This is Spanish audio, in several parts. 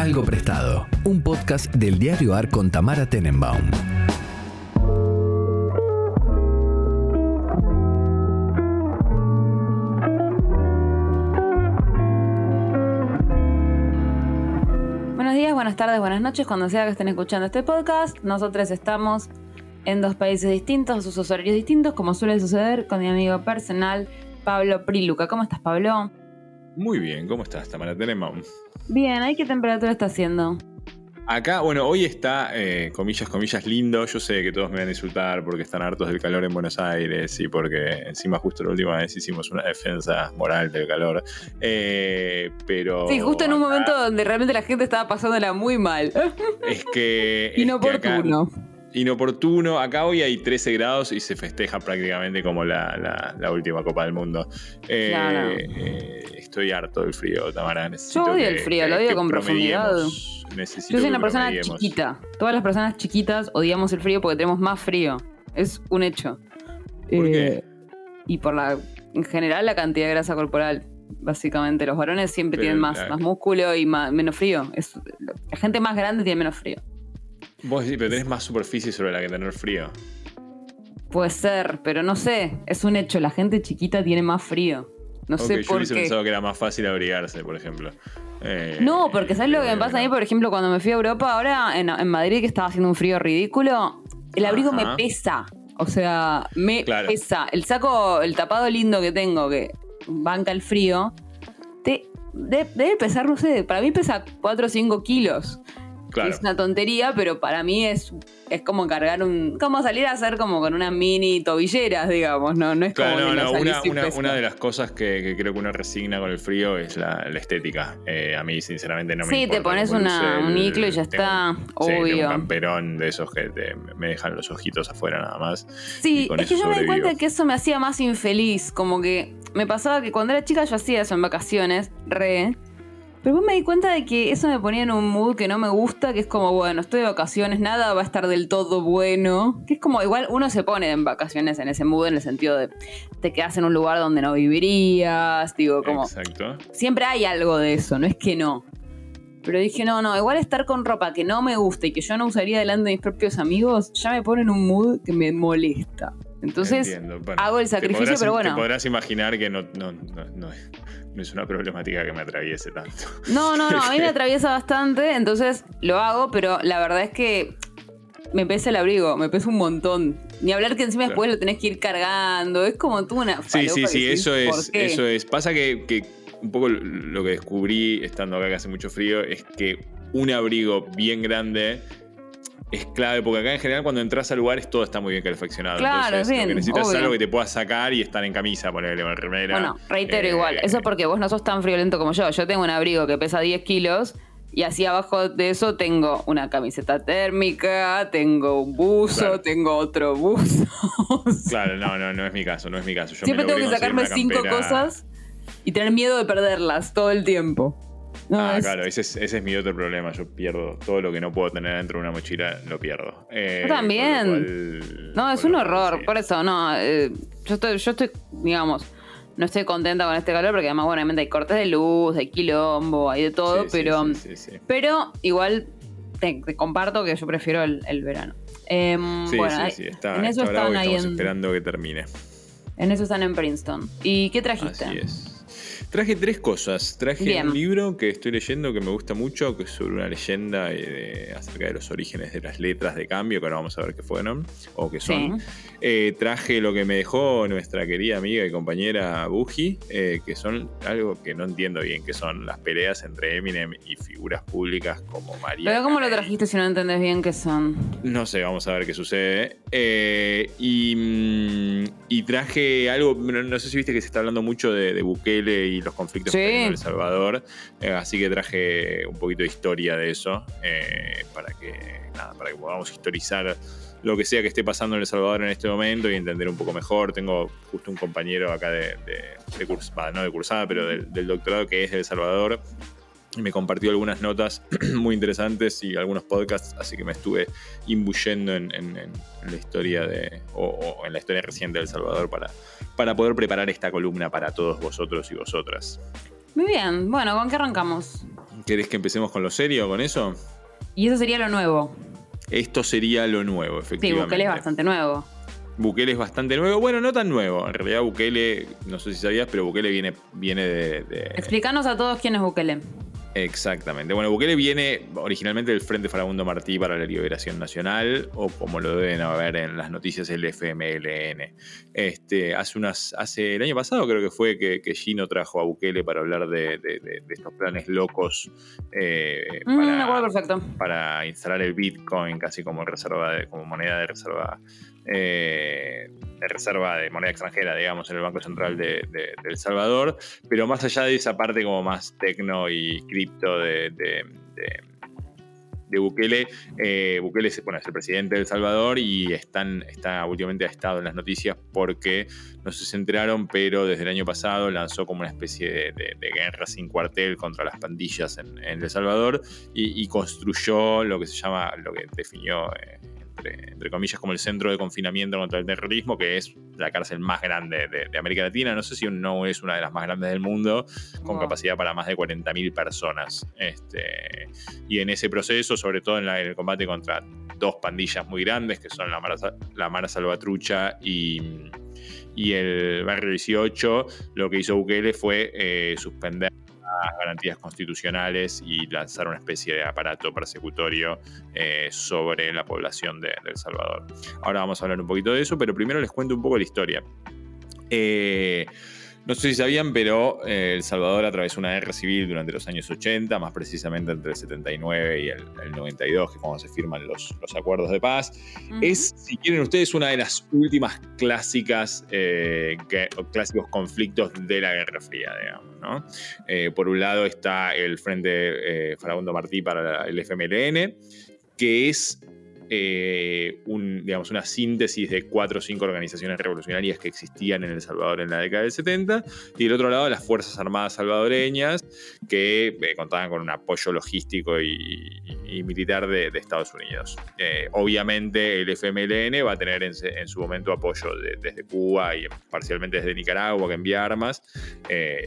Algo Prestado, un podcast del diario AR con Tamara Tenenbaum. Buenos días, buenas tardes, buenas noches, cuando sea que estén escuchando este podcast. Nosotros estamos en dos países distintos, sus horarios distintos, como suele suceder con mi amigo personal, Pablo Priluca. ¿Cómo estás, Pablo? Muy bien, ¿cómo estás, Tamara Tenenbaum? Bien, ¿ahí qué temperatura está haciendo? Acá, bueno, hoy está, eh, comillas, comillas, lindo. Yo sé que todos me van a insultar porque están hartos del calor en Buenos Aires y porque encima justo la última vez hicimos una defensa moral del calor. Eh, pero... Sí, justo en un acá momento donde realmente la gente estaba pasándola muy mal. Es que... es que Inoportuno. acá- inoportuno. Acá hoy hay 13 grados y se festeja prácticamente como la, la- la última Copa del Mundo. Eh, Claro. eh, estoy harto del frío, Tamara. Necesito Yo odio que- el frío, lo odio que con profundidad. Necesito Yo soy una persona chiquita. Todas las personas chiquitas odiamos el frío porque tenemos más frío. Es un hecho. ¿Por Eh, qué? Y por la, en general, la cantidad de grasa corporal. Básicamente, los varones siempre Pero tienen más, más músculo y más- menos frío. Es, la gente más grande tiene menos frío. Vos sí, pero tenés más superficie sobre la que tener frío. Puede ser, pero no sé. Es un hecho. La gente chiquita tiene más frío. No Ok, sé yo por hubiese qué. pensado que era más fácil abrigarse, por ejemplo. Eh, No, porque ¿sabes lo que me pasa a mí? Por ejemplo, cuando me fui a Europa, ahora en, en Madrid, que estaba haciendo un frío ridículo, el abrigo Ajá. me pesa. O sea, me Claro. pesa. El saco, el tapado lindo que tengo, que banca el frío, te, de- debe pesar, no sé, para mí pesa 4 o 5 kilos. Claro. Es una tontería, pero para mí es, es como cargar un. como salir a hacer como con una mini tobilleras, digamos, ¿no? No es como Claro, que no, no, una, una- de las cosas que, que creo que uno resigna con el frío es la, la estética. Eh, a mí, sinceramente, no me Sí, te importa pones una- un iclo y ya tengo está, sí, tengo un camperón de esos que te- me dejan los ojitos afuera nada más. Sí, es que yo me di cuenta que eso me hacía más infeliz. Como que me pasaba que cuando era chica yo hacía eso en vacaciones, re. Pero después me di cuenta de que eso me ponía en un mood que no me gusta, que es como, bueno, estoy de vacaciones, nada va a estar del todo bueno. Que es como, igual uno se pone en vacaciones en ese mood, en el sentido de te quedas en un lugar donde no vivirías, digo, como, Exacto. siempre hay algo de eso, no es que no. Pero dije, no, no, igual estar con ropa que no me gusta y que yo no usaría delante de mis propios amigos, ya me pone en un mood que me molesta. Entonces. Bueno, hago el sacrificio, podrás- pero bueno. Te podrás imaginar que no, no, no, no es, no es una problemática que me atraviese tanto. no, no, no, a mí me atraviesa bastante, entonces lo hago, pero la verdad es que me pesa el abrigo, me pesa un montón. Ni hablar que encima Claro. después lo tenés que ir cargando, es como tú una Sí, sí, sí, eso ¿por es, eso es. Pasa que, que un poco lo que descubrí estando acá que hace mucho frío es que un abrigo bien grande es clave, porque acá en general cuando entras a lugares todo está muy bien calefaccionado. Claro, Entonces, bien, lo que necesitas obvio. algo que te puedas sacar y estar en camisa, ponerle con remera. Bueno, reitero Eh, igual, eso es porque vos no sos tan friolento como yo. Yo tengo un abrigo que pesa 10 kilos y así abajo de eso tengo una camiseta térmica, tengo un buzo, Claro. tengo otro buzo. Claro, no, no, no es mi caso, no es mi caso. Yo Siempre tengo que sacarme cinco cosas y tener miedo de perderlas todo el tiempo. No, ah, es- claro, ese es, ese es mi otro problema. Yo pierdo todo lo que no puedo tener dentro de una mochila, lo pierdo. Eh, Yo también. cual- No, es un horror. sí. Por eso, no. eh, yo, estoy, yo estoy, digamos, no estoy contenta con este calor porque además, bueno, obviamente hay cortes de luz, hay quilombo, hay de todo, Sí, pero, sí, pero igual te, te comparto que yo prefiero el, el verano. Em, Sí, bueno, sí, ahí- sí, está, en eso está están ahí estamos en, esperando que termine. en eso están en Princeton. ¿Y qué trajiste? Así es. Traje tres cosas. Traje Bien. un libro que estoy leyendo que me gusta mucho, que es sobre una leyenda eh, de- acerca de los orígenes de las letras de cambio, que ahora vamos a ver qué fueron o qué son. Sí. Eh, traje lo que me dejó nuestra querida amiga y compañera Buji, eh, que son algo que no entiendo bien, que son las peleas entre Eminem y figuras públicas como María. Pero ¿cómo lo trajiste si no entendés bien qué son? No sé, vamos a ver qué sucede. Eh, y, mm, y traje algo, no, no sé si viste que se está hablando mucho de, de Bukele y los conflictos Sí. que hay en El Salvador. Eh, así que traje un poquito de historia de eso eh, para, que, nada, para que podamos historizar lo que sea que esté pasando en El Salvador en este momento y entender un poco mejor. Tengo justo un compañero acá de, de, de curs- no de cursada, pero del, del doctorado que es de El Salvador y me compartió algunas notas muy interesantes y algunos podcasts, así que me estuve imbuyendo en, en- en la historia de, o, o en la historia reciente de El Salvador para, para poder preparar esta columna para todos vosotros y vosotras. Muy bien, bueno, ¿con qué arrancamos? ¿Querés que empecemos con lo serio, con eso? Y eso sería lo nuevo. Esto sería lo nuevo, Sí, efectivamente. Bukele es bastante nuevo. Bukele es bastante nuevo. Bueno, no tan nuevo. En realidad, Bukele, no sé si sabías, pero Bukele viene, viene de, de- Explícanos a todos quién es Bukele. Exactamente. Bueno, Bukele viene originalmente del Frente Farabundo Martí para la Liberación Nacional, o como lo deben ver en las noticias, el FMLN. Este, hace, unas, hace el año pasado creo que fue que, que Gino trajo a Bukele para hablar de, de- de- de estos planes locos eh, Mm, para, perfecto. para instalar el Bitcoin casi como reserva de- como moneda de reserva eh, de reserva de moneda extranjera, digamos, en el Banco Central de, El Salvador. Pero más allá de esa parte como más tecno y cripto de, Bukele, eh, Bukele es, bueno, es el presidente de El Salvador y están, está, últimamente ha estado en las noticias porque no se enteraron, pero desde el año pasado lanzó como una especie de, guerra sin cuartel contra las pandillas en, El Salvador y, y construyó lo que se llama, lo que definió eh, entre, entre comillas como el centro de confinamiento contra el terrorismo, que es la cárcel más grande de, de América Latina, no sé si no es una de las más grandes del mundo, con Wow. capacidad para más de 40.000 personas. Este, y en ese proceso, sobre todo en, la- en el combate contra dos pandillas muy grandes, que son la Mara, la Mara Salvatrucha y, y el Barrio 18, lo que hizo Bukele fue eh, suspender garantías constitucionales y lanzar una especie de aparato persecutorio eh, sobre la población de, de El Salvador. Ahora vamos a hablar un poquito de eso, pero primero les cuento un poco la historia. Eh, no sé si sabían, pero eh, El Salvador atravesó una guerra civil durante los años 80, más precisamente entre el 79 y el, el 92, que es cuando se firman los, los acuerdos de paz. Es, si quieren ustedes, una de las últimas clásicas, eh, que- clásicos conflictos de la Guerra Fría, digamos. ¿no? Eh, por un lado está el Frente Farabundo Martí para la- el FMLN, que es eh, una síntesis de cuatro o cinco organizaciones revolucionarias que existían en El Salvador en la década del 70, y del otro lado las Fuerzas Armadas salvadoreñas, que eh, contaban con un apoyo logístico y, y- militar de, de Estados Unidos. Eh, obviamente el FMLN va a tener en, su momento apoyo de- desde Cuba y parcialmente desde Nicaragua, que envía armas,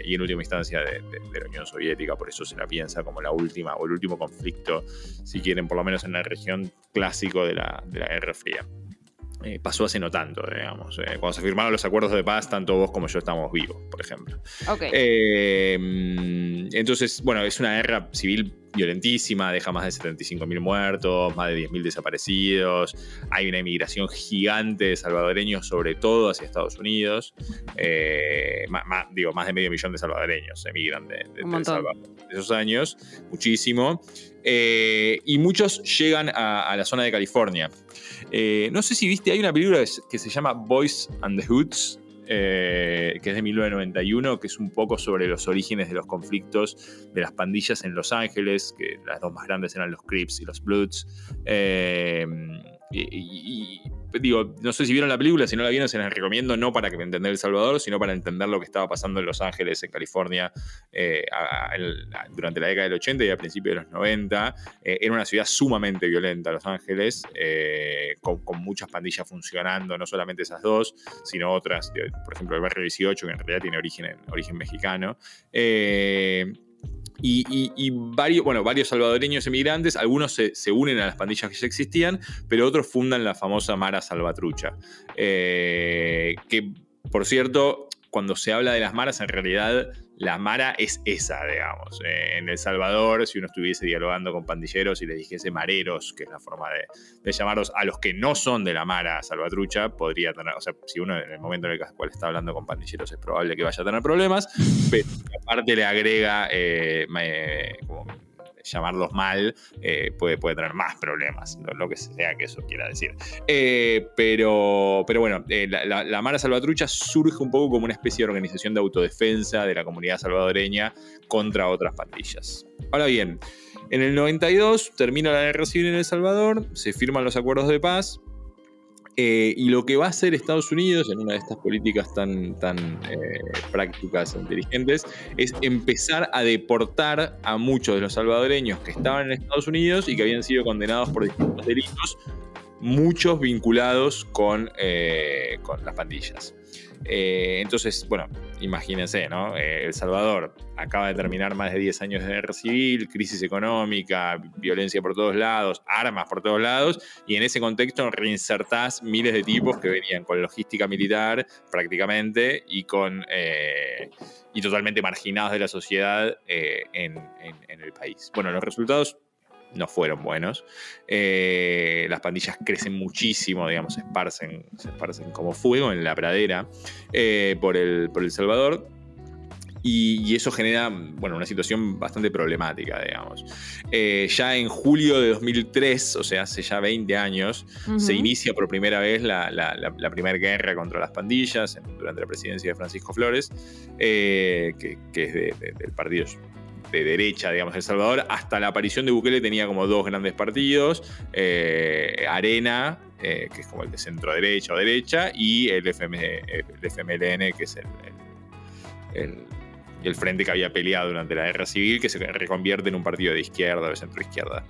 y en última instancia de, de- la Unión Soviética, por eso se la piensa como la última o el último conflicto, si quieren, por lo menos en la región de la, de la Guerra Fría. Eh, pasó hace no tanto, digamos. Eh, cuando se firmaron los acuerdos de paz, tanto vos como yo estamos vivos, por ejemplo. Ok. Eh, mm, entonces, bueno, es una guerra civil violentísima, deja más de 75.000 muertos, más de 10.000 desaparecidos, hay una inmigración gigante de salvadoreños, sobre todo hacia Estados Unidos, Eh, ma- digo, más de medio millón de salvadoreños emigran de, de- de. Salvador de esos años, muchísimo, Eh, y muchos llegan a, a la zona de California. Eh, no sé si viste, hay una película que se llama Boys and the Hoods, eh, que es de 1991, que es un poco sobre los orígenes de los conflictos de las pandillas en Los Ángeles, que las dos más grandes eran los Crips y los Bloods. Eh, y, y, digo, no sé si vieron la película, si no la vieron se las recomiendo, no para que entender El Salvador, sino para entender lo que estaba pasando en Los Ángeles, en California, eh, durante la década del 80 y a principios de los 90. Eh, era una ciudad sumamente violenta, Los Ángeles, eh, con, muchas pandillas funcionando, no solamente esas dos, sino otras, por ejemplo el barrio 18, que en realidad tiene origen, en- origen mexicano. Y, varios, bueno, varios salvadoreños emigrantes, algunos se, se unen a las pandillas que ya existían, pero otros fundan la famosa Mara Salvatrucha. Eh, que, por cierto, cuando se habla de las maras, en realidad la mara es esa, digamos. Eh, en El Salvador, si uno estuviese dialogando con pandilleros y les dijese mareros, que es la forma de, de llamarlos a los que no son de la mara salvatrucha, podría tener, o sea, si uno en el momento en el cual está hablando con pandilleros es probable que vaya a tener problemas, pero aparte le agrega eh, como llamarlos mal, eh, puede, puede tener más problemas, lo, lo que sea que eso quiera decir. Eh, pero, pero bueno, eh, la, la- la Mara Salvatrucha surge un poco como una especie de organización de autodefensa de la comunidad salvadoreña contra otras pandillas. Ahora bien, en el 92 termina la guerra civil en El Salvador, se firman los acuerdos de paz. Eh, y lo que va a hacer Estados Unidos en una de estas políticas tan, tan eh, prácticas e inteligentes es empezar a deportar a muchos de los salvadoreños que estaban en Estados Unidos y que habían sido condenados por distintos delitos, muchos vinculados con, eh, con las pandillas. Eh, entonces, bueno, imagínense, ¿no? Eh, El Salvador acaba de terminar más de 10 años de guerra civil, crisis económica, violencia por todos lados, armas por todos lados, y en ese contexto reinsertás miles de tipos que venían con logística militar prácticamente y con eh, y totalmente marginados de la sociedad en, en el país. Bueno, los resultados no fueron buenos. Eh, las pandillas crecen muchísimo, digamos, se esparcen, se esparcen como fuego en la pradera eh, por, el, por El Salvador. Y, eso genera bueno, una situación bastante problemática, digamos. Eh, ya en julio de 2003, o sea, hace ya 20 años, se inicia por primera vez la, primera guerra contra las pandillas durante la presidencia de Francisco Flores, que, es del partido de derecha, digamos, El Salvador, hasta la aparición de Bukele tenía como dos grandes partidos, eh, Arena, eh, que es como el de centro derecha o derecha, y el, FMLN, que es el, el, frente que había peleado durante la guerra civil, que se reconvierte en un partido de izquierda o de centro izquierda.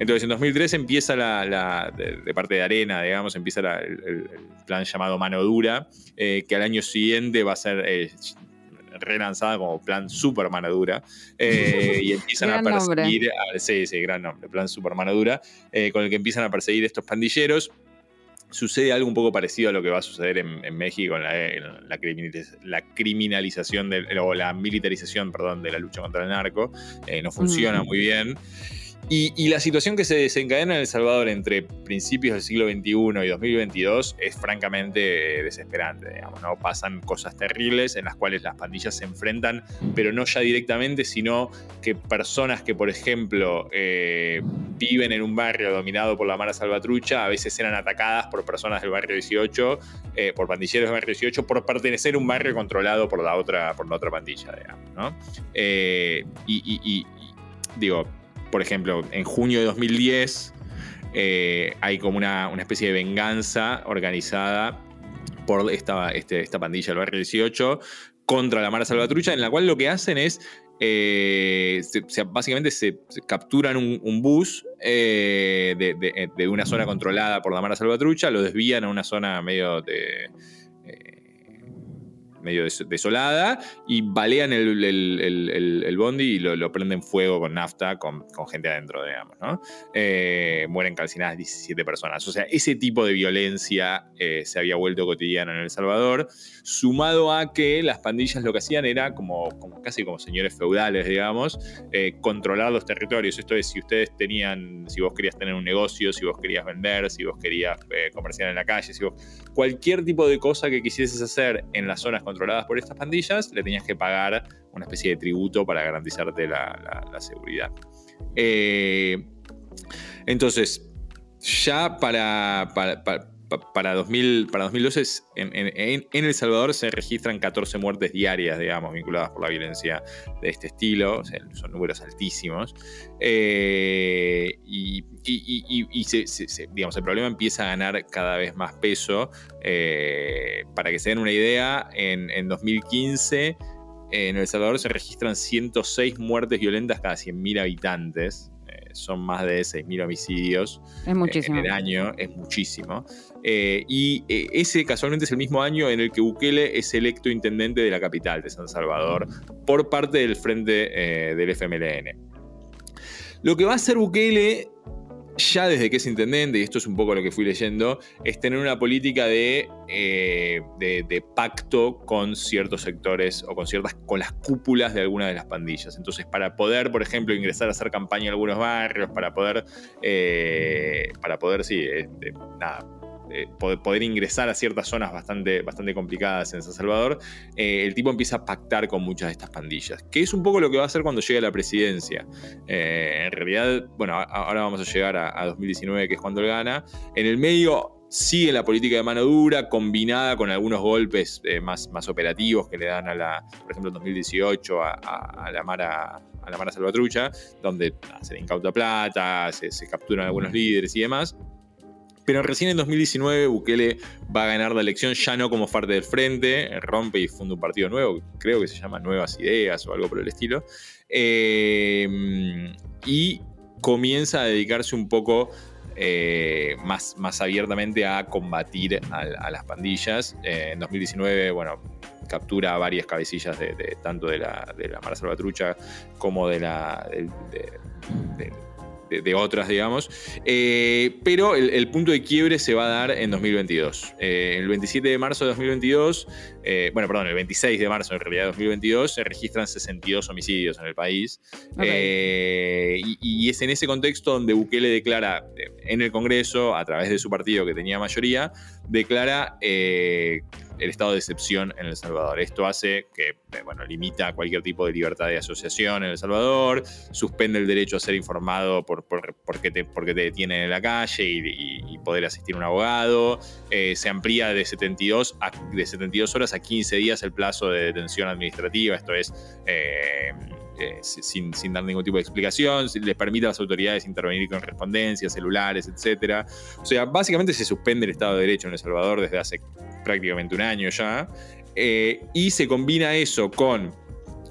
Entonces, en 2003 empieza la, de, parte de Arena, digamos, empieza el, plan llamado Mano Dura, eh, que al año siguiente va a ser relanzada como plan super manadura. Eh, y empiezan a perseguir. sí, sí, gran nombre, plan super manadura. Eh, con el que empiezan a perseguir estos pandilleros. Sucede algo un poco parecido a lo que va a suceder en, México en la, criminalización o la militarización perdón, de la lucha contra el narco. Eh, no funciona muy bien. Y, la situación que se desencadena en El Salvador entre principios del siglo XXI y 2022 es francamente desesperante. Digamos. Pasan cosas terribles en las cuales las pandillas se enfrentan, pero no ya directamente, sino que personas que, por ejemplo, eh, viven en un barrio dominado por la Mara Salvatrucha, a veces eran atacadas por personas del barrio 18, eh, por pandilleros del barrio 18, por pertenecer a un barrio controlado por la otra, por la otra pandilla, digamos. Eh, y digo, por ejemplo, en junio de 2010 eh, hay como una, especie de venganza organizada por esta, este, esta pandilla del barrio 18 contra la Mara Salvatrucha, en la cual lo que hacen es, eh, básicamente se, capturan un, bus eh, de, una zona controlada por la Mara Salvatrucha, lo desvían a una zona medio de medio desolada y balean el, bondi y lo, prenden fuego con nafta con, gente adentro, digamos, ¿no? Eh, mueren calcinadas 17 personas. O sea, ese tipo de violencia eh, se había vuelto cotidiano en El Salvador, sumado a que las pandillas lo que hacían era como, como casi como señores feudales, digamos, eh, controlar los territorios. Esto es, si ustedes tenían, si vos querías tener un negocio, si vos querías vender, si vos querías comerciar en la calle, si vos, cualquier tipo de cosa que quisieses hacer en las zonas controladas por estas pandillas, le tenías que pagar una especie de tributo para garantizarte la, seguridad. Eh, entonces, ya para, para, 2000, para 2012 en, El Salvador se registran 14 muertes diarias, digamos, vinculadas por la violencia de este estilo. son números altísimos. Eh, y, digamos, el problema empieza a ganar cada vez más peso. Eh, para que se den una idea, en, en 2015 en El Salvador se registran 106 muertes violentas cada 100.000 habitantes son más de 6.000 homicidios es muchísimo. en el año, es muchísimo. Eh, y eh, ese casualmente es el mismo año en el que Bukele es electo intendente de la capital de San Salvador por parte del frente eh, del FMLN. Lo que va a hacer Bukele ya desde que es intendente, y esto es un poco lo que fui leyendo, es tener una política de, eh, de, pacto con ciertos sectores o con ciertas, con las cúpulas de algunas de las pandillas. Entonces, para poder, por ejemplo, ingresar a hacer campaña en algunos barrios, para poder, eh, para poder, sí, este, nada, eh, poder, ingresar a ciertas zonas bastante, bastante complicadas en San Salvador, eh, el tipo empieza a pactar con muchas de estas pandillas, que es un poco lo que va a hacer cuando llegue a la presidencia. Eh, en realidad, bueno, ahora vamos a llegar a, 2019, que es cuando él gana. En el medio sigue la política de mano dura, combinada con algunos golpes más, más operativos que le dan a la, por ejemplo, en 2018 a, la Mara a la Mara Salvatrucha, donde se le incauta plata, se, se capturan algunos líderes y demás. Pero recién en 2019 Bukele va a ganar la elección ya no como parte del frente, rompe y funda un partido nuevo, creo que se llama Nuevas Ideas o algo por el estilo, eh, y comienza a dedicarse un poco eh, más, más abiertamente a combatir a, las pandillas. Eh, en 2019, bueno, captura varias cabecillas de, tanto de la, de la Mara Salvatrucha como de la otras, digamos. Eh, pero el, punto de quiebre se va a dar en 2022. Eh, el 27 de marzo de 2022, eh, bueno, perdón, el 26 de marzo en realidad de 2022, se registran 62 homicidios en el país. Y, es en ese contexto donde Bukele declara en el Congreso, a través de su partido que tenía mayoría, declara el estado de excepción en El Salvador. Esto hace que, eh, bueno, limita cualquier tipo de libertad de asociación en El Salvador, suspende el derecho a ser informado por, por, porque, te, porque te detienen en la calle y, poder asistir a un abogado, eh, se amplía de 72, de 72 horas a 15 días el plazo de detención administrativa, esto es... Eh, sin, dar ningún tipo de explicación, les permite a las autoridades intervenir con correspondencias, celulares, etc. O sea, básicamente se suspende el Estado de Derecho en El Salvador desde hace prácticamente un año ya, eh, y se combina eso con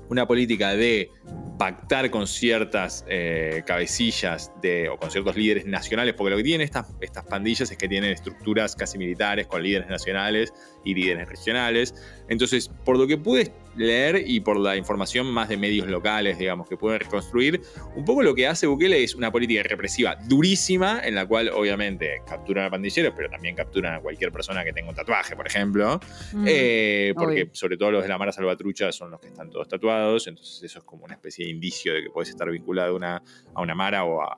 una política de pactar con ciertas eh, cabecillas de, o con ciertos líderes nacionales, porque lo que tienen estas, estas pandillas es que tienen estructuras casi militares con líderes nacionales y líderes regionales. Entonces, por lo que pude leer y por la información más de medios locales, digamos, que pueden reconstruir, un poco lo que hace Bukele es una política represiva durísima, en la cual obviamente capturan a pandilleros, pero también capturan a cualquier persona que tenga un tatuaje, por ejemplo, mm, eh, porque sobre todo los de la Mara Salvatrucha son los que están todos tatuados, entonces eso es como una especie de indicio de que puedes estar vinculado a una, a una Mara o a,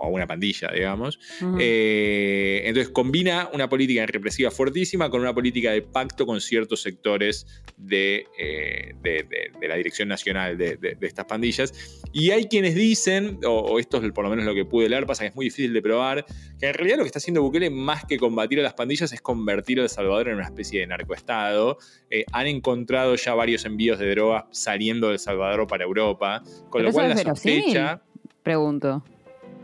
a una pandilla, digamos. Eh, entonces combina una política represiva fuertísima con una política de pacto con ciertos sectores de, eh, de, la dirección nacional de, estas pandillas. Y hay quienes dicen, o, esto es por lo menos lo que pude leer, pasa que es muy difícil de probar, que en realidad lo que está haciendo Bukele más que combatir a las pandillas es convertir a El Salvador en una especie de narcoestado. Eh, han encontrado ya varios envíos de drogas saliendo de El Salvador para Europa, con lo cual la sospecha... Pregunto.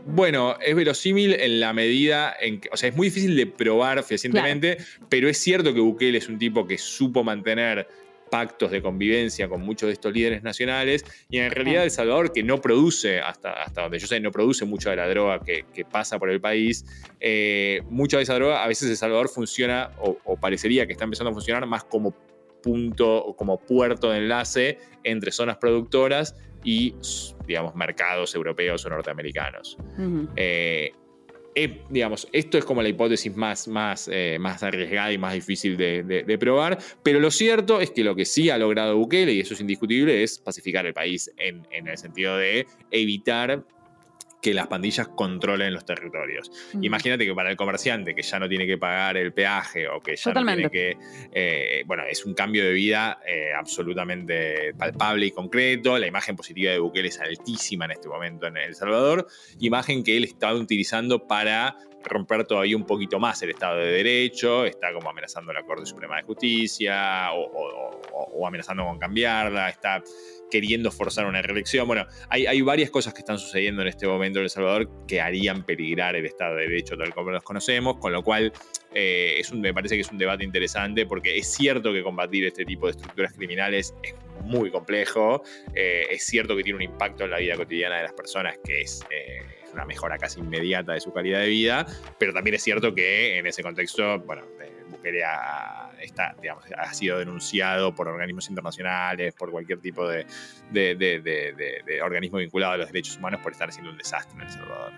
Bueno, es verosímil en la medida en que, o sea, es muy difícil de probar fehacientemente, pero es cierto que Bukele es un tipo que supo mantener pactos de convivencia con muchos de estos líderes nacionales y en realidad El Salvador, que no produce, hasta, hasta donde yo sé, no produce mucha de la droga que, pasa por el país, eh, mucha de esa droga, a veces El Salvador funciona o, o parecería que está empezando a funcionar más como punto o como puerto de enlace entre zonas productoras y, digamos, mercados europeos o norteamericanos. Eh, eh, digamos, esto es como la hipótesis más, más, eh, más arriesgada y más difícil de, probar, pero lo cierto es que lo que sí ha logrado Bukele, y eso es indiscutible, es pacificar el país en, en el sentido de evitar que las pandillas controlen los territorios. Imagínate que para el comerciante que ya no tiene que pagar el peaje o que ya no tiene que... Eh, bueno, es un cambio de vida eh, absolutamente palpable y concreto. La imagen positiva de Bukele es altísima en este momento en El Salvador. Imagen que él estaba utilizando para romper todavía un poquito más el Estado de Derecho, está como amenazando la Corte Suprema de Justicia o amenazando con cambiarla, está queriendo forzar una reelección. Bueno, hay, varias cosas que están sucediendo en este momento en El Salvador que harían peligrar el Estado de Derecho tal como los conocemos, con lo cual eh, es me parece que es un debate interesante porque es cierto que combatir este tipo de estructuras criminales es muy complejo, eh, es cierto que tiene un impacto en la vida cotidiana de las personas que es... Eh, una mejora casi inmediata de su calidad de vida, pero también es cierto que en ese contexto, bueno, Bukele ha, sido denunciado por organismos internacionales, por cualquier tipo de, de, organismo vinculado a los derechos humanos por estar haciendo un desastre en El Salvador.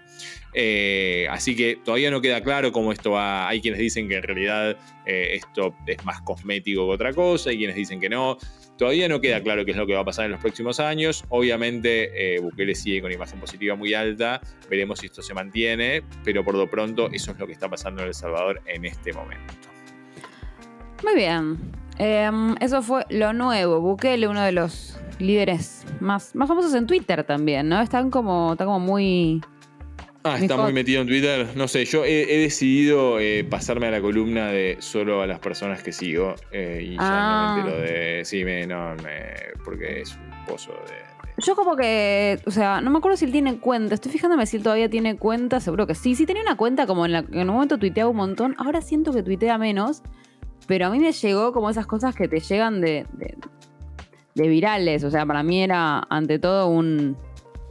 Eh, así que todavía no queda claro cómo esto va. Hay quienes dicen que en realidad eh, esto es más cosmético que otra cosa, hay quienes dicen que no. Todavía no queda claro qué es lo que va a pasar en los próximos años. Obviamente, eh, Bukele sigue con imagen positiva muy alta. Veremos si esto se mantiene, pero por lo pronto, eso es lo que está pasando en El Salvador en este momento. Muy bien. Em, eso fue lo nuevo. Bukele, uno de los líderes más, más famosos en Twitter también, ¿no? Están como, está como muy. Ah, está muy metido en Twitter. No sé, yo he, decidido eh, pasarme a la columna de solo a las personas que sigo. Eh, y ya no me ah. entero de. Sí, me, no, porque es un pozo de. Yo como que, o sea, no me acuerdo si él tiene cuenta. Estoy fijándome si él todavía tiene cuenta. Seguro que sí. Sí tenía una cuenta como en, la, en un momento tuiteaba un montón. Ahora siento que tuitea menos. Pero a mí me llegó como esas cosas que te llegan de, de, virales. O sea, para mí era ante todo un,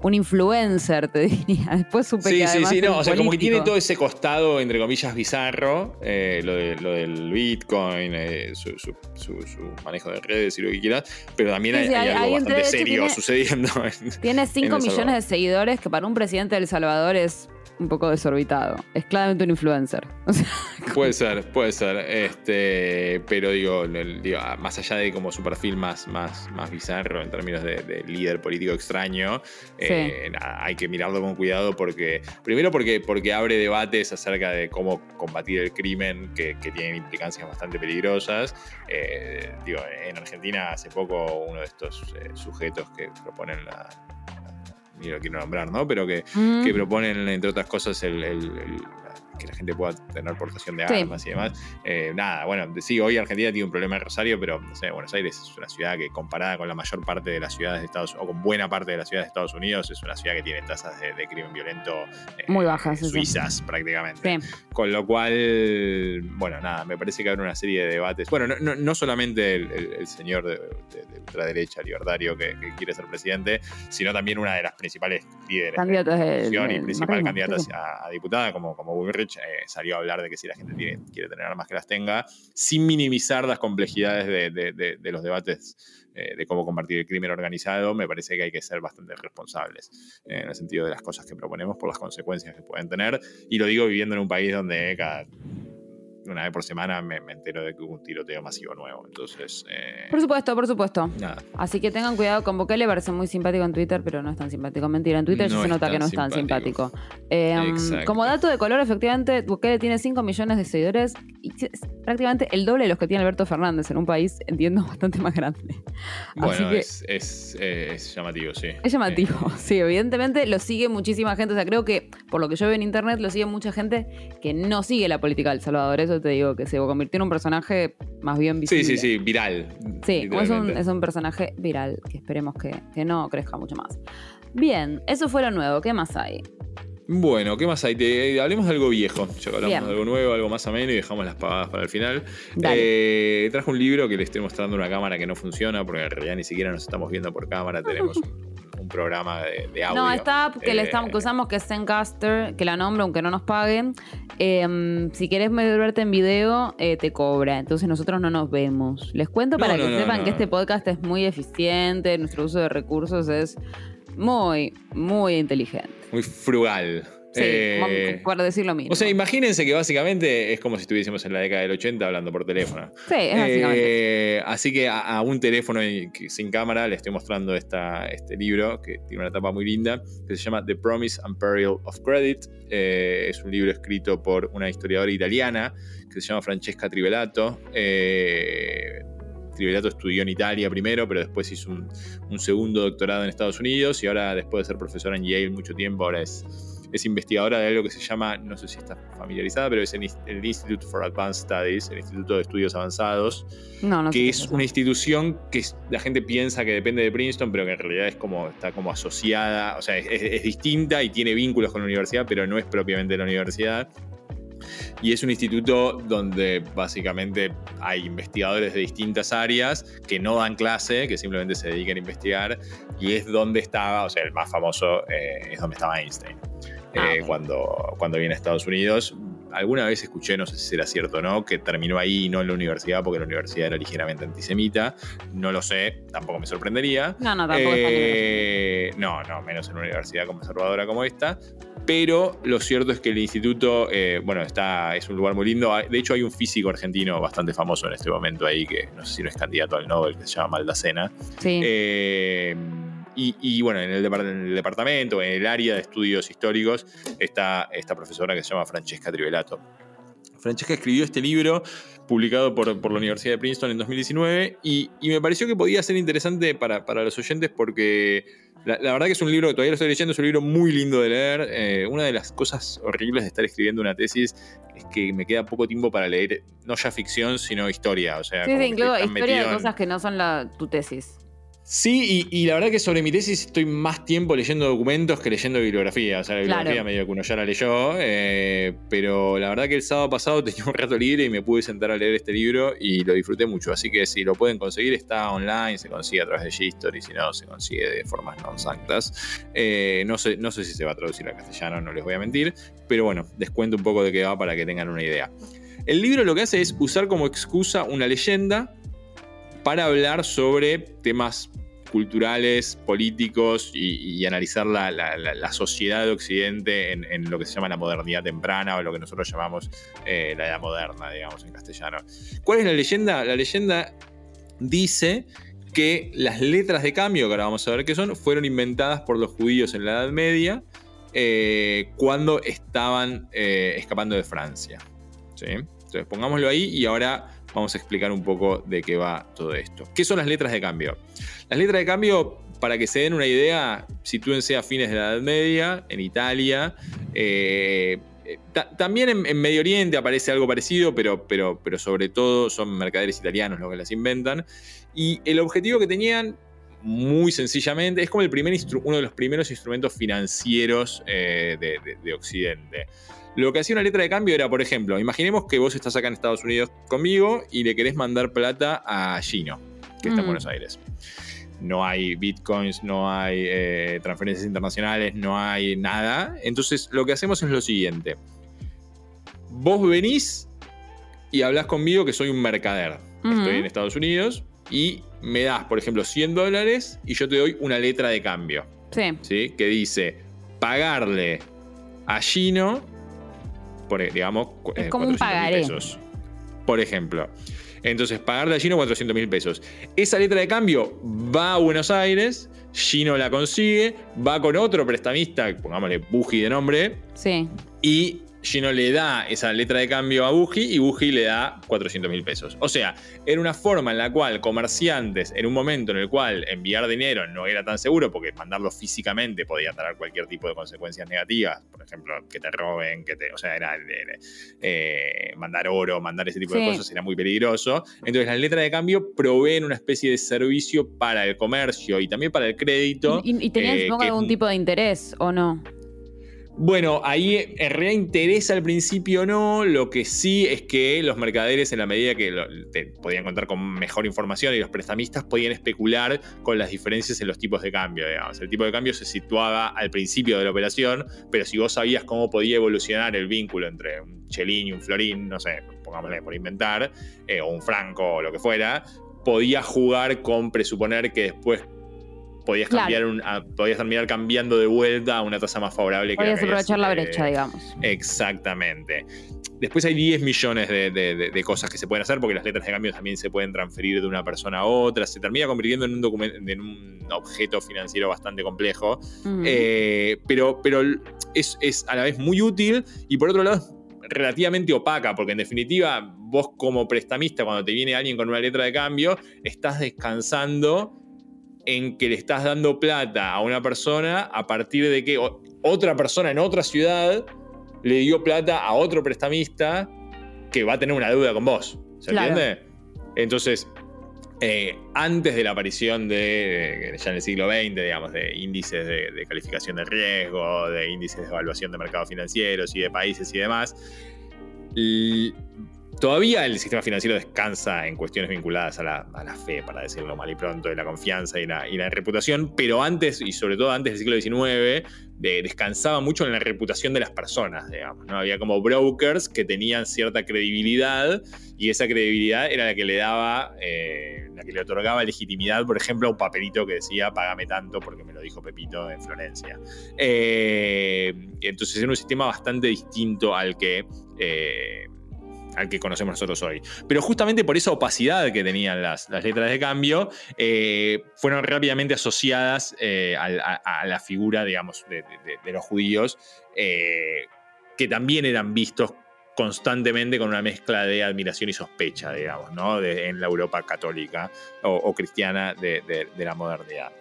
un influencer, te diría. Después supe Sí, que sí, sí, no, o sea, como que tiene todo ese costado, entre comillas, bizarro, eh, lo, de- lo del Bitcoin, eh, su, su- su- su manejo de redes y lo que quieras, pero también Sí, hay, sí, hay hay- algo bastante de serio tiene- sucediendo. en- Tiene 5 El Salvador. millones de seguidores, que para un presidente de El Salvador es un poco desorbitado. Es claramente un influencer. O sea, Puede ser, puede ser. Este, pero digo, ah, más allá de como su perfil más, más, más bizarro en términos de, de líder político extraño, eh, nada, hay que mirarlo con cuidado porque, primero porque, porque abre debates acerca de cómo combatir el crimen que, que tienen implicancias bastante peligrosas. Eh, digo, en Argentina hace poco uno de estos eh, sujetos que proponen la... Ni lo quiero nombrar, ¿no? Pero que, mm, que proponen, entre otras cosas, el, el- el- que la gente pueda tener portación de Sí. armas y demás. Eh, nada, bueno, sí, hoy Argentina tiene un problema en Rosario, pero no sé, Buenos Aires es una ciudad que comparada con la mayor parte de las ciudades de Estados o con buena parte de las ciudades de Estados Unidos, es una ciudad que tiene tasas de, de crimen violento eh, Muy bajas, sí. suizas prácticamente. sí. Con lo cual, bueno, nada, me parece que habrá una serie de debates. Bueno, no, no- no solamente el, el- el señor de, de- de ultraderecha libertario que, que quiere ser presidente, sino también una de las principales líderes Candidatos de y principal macrismo, candidata a, a diputada, como, como Bullrich, eh, salió a hablar de que si la gente tiene- quiere tener armas, que las tenga, sin minimizar las complejidades de, de- de- de los debates eh, de cómo combatir el crimen organizado, me parece que hay que ser bastante responsables eh, en el sentido de las cosas que proponemos por las consecuencias que pueden tener. Y lo digo viviendo en un país donde cada una vez por semana me, me entero de que hubo un tiroteo masivo nuevo. Entonces, eh, Por supuesto, por supuesto. nada. Así que tengan cuidado con Bukele, parece muy simpático en Twitter, pero no es tan simpático. Mentira, en Twitter ya No se es nota que no es tan simpático. simpático. Eh, Exacto. como dato de color, efectivamente, Bukele tiene 5 millones de seguidores y es prácticamente el doble de los que tiene Alberto Fernández en un país, entiendo, bastante más grande. Bueno, que- es, es, eh, es llamativo, sí. Es llamativo, sí, evidentemente lo sigue muchísima gente. O sea, creo que por lo que yo veo en internet lo sigue mucha gente que no sigue la política del Salvador. Eso te digo, que se convirtió en un personaje más bien Sí, visible. sí, sí, viral. Sí, es un, es un personaje viral que esperemos que, que no crezca mucho más. Bien, eso fue lo nuevo. ¿Qué más hay? Bueno, ¿qué más hay? Te- hablemos de algo viejo. Ya hablamos Bien. de algo nuevo, algo más ameno y dejamos las pagadas para el final. Eh, traje un libro que le estoy mostrando una cámara que no funciona, porque en realidad ni siquiera nos estamos viendo por cámara, tenemos un, programa de, de audio. No, esta app que, le Eh, estamos, que usamos, que es Zencaster, que la nombro aunque no nos paguen. eh, si querés verte en video, eh, te cobra. Entonces nosotros no nos vemos. Les cuento para no, que no, sepan que este podcast es muy eficiente, nuestro uso de recursos es muy, muy inteligente. Muy frugal. Sí, Eh, como- por decir lo mismo. o sea, imagínense que básicamente es como si estuviésemos en la década del 80 hablando por teléfono. sí, es básicamente. Eh, así que a, a un teléfono sin cámara le estoy mostrando esta, este libro que tiene una tapa muy linda que se llama The Promise and Peril of Credit. Eh, es un libro escrito por una historiadora italiana que se llama Francesca Trivelato. Eh, Trivelato estudió en Italia primero, pero después hizo un, un segundo doctorado en Estados Unidos y ahora, después de ser profesora en Yale mucho tiempo, ahora es, es investigadora de algo que se llama, no sé si está familiarizada, pero es el, el Institute for Advanced Studies, el Instituto de Estudios Avanzados, no, no sé que es una institución que la gente piensa que depende de Princeton, pero que en realidad es como, está como asociada, o sea, es, es- es distinta y tiene vínculos con la universidad, pero no es propiamente la universidad. Y es un instituto donde básicamente hay investigadores de distintas áreas que no dan clase, que simplemente se dedican a investigar, y es donde estaba, o sea, el más famoso eh, es donde estaba Einstein. Ah, eh, cuando, cuando viene a Estados Unidos. Alguna vez escuché, no sé si será cierto o no, que terminó ahí y no en la universidad porque la universidad era ligeramente antisemita. No lo sé, tampoco me sorprendería. No, no, tampoco está Eh, no, no, menos en una universidad conservadora como esta. Pero lo cierto es que el instituto, eh, bueno, está, es un lugar muy lindo. De hecho, hay un físico argentino bastante famoso en este momento ahí, que no sé si no es candidato al Nobel, que se llama Maldacena. Sí. Y, y, bueno, en el, depart- en el departamento, en el área de estudios históricos, está esta profesora que se llama Francesca Trivelato. Francesca escribió este libro publicado por, por la Universidad de Princeton en 2019 y, y me pareció que podía ser interesante para, para los oyentes porque la, la verdad que es un libro que todavía lo estoy leyendo, es un libro muy lindo de leer. Eh, una de las cosas horribles de estar escribiendo una tesis es que me queda poco tiempo para leer, no ya ficción, sino historia. O sea, sí, incluso historia de en- cosas que no son la, tu tesis. Sí, y, la verdad que sobre mi tesis estoy más tiempo leyendo documentos que leyendo bibliografía. O sea, la bibliografía medio que uno ya la leyó. Eh, pero la verdad que el sábado pasado tenía un rato libre y me pude sentar a leer este libro y lo disfruté mucho. Así que si lo pueden conseguir, está online, se consigue a través de Ghistory, si no, se consigue de formas non sanctas. Eh, no, sé, no sé si se va a traducir a castellano, no les voy a mentir. Pero bueno, descuento un poco de qué va para que tengan una idea. El libro lo que hace es usar como excusa una leyenda para hablar sobre temas culturales, políticos y, analizar la, sociedad de Occidente en, lo que se llama la modernidad temprana o lo que nosotros llamamos eh, la edad moderna, digamos, en castellano. ¿Cuál es la leyenda? La leyenda dice que las letras de cambio, que ahora vamos a ver qué son, fueron inventadas por los judíos en la Edad Media eh, cuando estaban eh, escapando de Francia. Entonces pongámoslo ahí y ahora vamos a explicar un poco de qué va todo esto. ¿Qué son las letras de cambio? Las letras de cambio, para que se den una idea, sitúense a fines de la Edad Media, en Italia. Eh, también en, Medio Oriente aparece algo parecido, pero, pero, pero sobre todo son mercaderes italianos los que las inventan. Y el objetivo que tenían, muy sencillamente, es como el primer uno de los primeros instrumentos financieros eh, de Occidente. Lo que hacía una letra de cambio era, por ejemplo, imaginemos que vos estás acá en Estados Unidos conmigo y le querés mandar plata a Gino, que está en mm. Buenos Aires. No hay bitcoins, no hay eh, transferencias internacionales, no hay nada. Entonces lo que hacemos es lo siguiente. Vos venís y hablas conmigo que soy un mercader. Estoy en Estados Unidos y me das, por ejemplo, 100 dólares y yo te doy una letra de cambio. Sí. ¿sí? Que dice pagarle a Gino por, digamos, es eh, como un pagaré. pesos. Por ejemplo. Entonces, pagarle a Gino 400 mil pesos. Esa letra de cambio va a Buenos Aires, Gino la consigue, va con otro prestamista, pongámosle Buji de nombre. Sí. Y Gino le da esa letra de cambio a Buji y Buji le da 400 mil pesos. O sea, era una forma en la cual comerciantes, en un momento en el cual enviar dinero no era tan seguro, porque mandarlo físicamente podía traer cualquier tipo de consecuencias negativas, por ejemplo, que te roben, que te, o sea, era eh, mandar oro, mandar ese tipo de cosas era muy peligroso. Entonces, las letras de cambio proveen una especie de servicio para el comercio y también para el crédito. ¿Y, tenían, eh, algún tipo de interés o no? Bueno, ahí realidad interesa al principio no, lo que sí es que los mercaderes en la medida que podían contar con mejor información y los prestamistas podían especular con las diferencias en los tipos de cambio. El tipo de cambio se situaba al principio de la operación, pero si vos sabías cómo podía evolucionar el vínculo entre un chelín y un florín, no sé, pongámosle por inventar, eh, o un franco o lo que fuera, podías jugar con presuponer que después podías cambiar un, podías terminar cambiando de vuelta a una tasa más favorable. Podías aprovechar la brecha, digamos. Exactamente. Después hay 10 millones de, cosas que se pueden hacer porque las letras de cambio también se pueden transferir de una persona a otra. Se termina convirtiendo en un, documento, en un objeto financiero bastante complejo. Eh, pero pero es, es a la vez muy útil y por otro lado relativamente opaca, porque en definitiva vos como prestamista, cuando te viene alguien con una letra de cambio, estás descansando en que le estás dando plata a una persona a partir de que otra persona en otra ciudad le dio plata a otro prestamista que va a tener una deuda con vos. ¿Se entiende? Entonces, eh, antes de la aparición de, ya en el siglo XX, digamos, de índices de, de, calificación de riesgo, de índices de evaluación de mercados financieros y de países y demás, Todavía el sistema financiero descansa en cuestiones vinculadas a la, fe, para decirlo mal y pronto, de la confianza y la, reputación, pero antes, y sobre todo antes del siglo XIX, descansaba mucho en la reputación de las personas, digamos. ¿no? Había como brokers que tenían cierta credibilidad y esa credibilidad era la que le daba, eh, la que le otorgaba legitimidad, por ejemplo, a un papelito que decía, págame tanto porque me lo dijo Pepito en Florencia. Eh, entonces era un sistema bastante distinto al que... Eh, al que conocemos nosotros hoy. Pero justamente por esa opacidad que tenían las, letras de cambio, eh, fueron rápidamente asociadas eh, a, la figura, digamos, de, los judíos, eh, que también eran vistos constantemente con una mezcla de admiración y sospecha, digamos, ¿no? en la Europa católica o, cristiana de, la modernidad.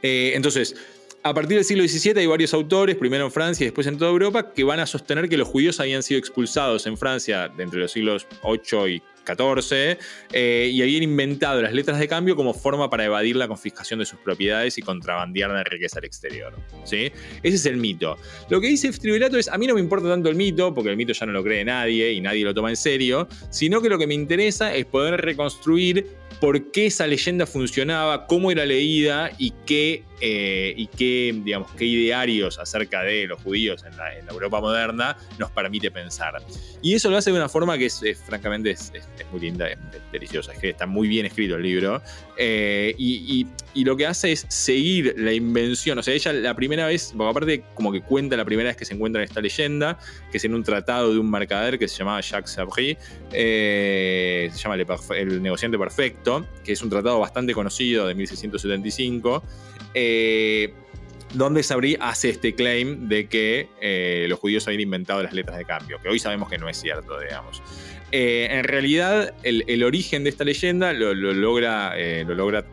entonces, a partir del siglo XVII hay varios autores, primero en Francia y después en toda Europa, que van a sostener que los judíos habían sido expulsados en Francia entre los siglos VIII y 14, eh, y habían inventado las letras de cambio como forma para evadir la confiscación de sus propiedades y contrabandear la riqueza al exterior. ¿sí? Ese es el mito. Lo que dice Tribulato es, a mí no me importa tanto el mito, porque el mito ya no lo cree nadie y nadie lo toma en serio, sino que lo que me interesa es poder reconstruir por qué esa leyenda funcionaba, cómo era leída y qué, eh, y qué, digamos, qué idearios acerca de los judíos en la, Europa moderna nos permite pensar. Y eso lo hace de una forma que es, francamente, es, muy linda, es deliciosa, que está muy bien escrito el libro. Eh, y, lo que hace es seguir la invención, o sea, ella la primera vez, porque aparte como que cuenta la primera vez que se encuentra en esta leyenda, que es en un tratado de un mercader que se llamaba Jacques Sabri, eh, se llama el negociante perfecto, que es un tratado bastante conocido de 1675, eh, donde Sabri hace este claim de que eh, los judíos habían inventado las letras de cambio, que hoy sabemos que no es cierto, digamos. Eh, en realidad, el, origen de esta leyenda lo, logra, lo logra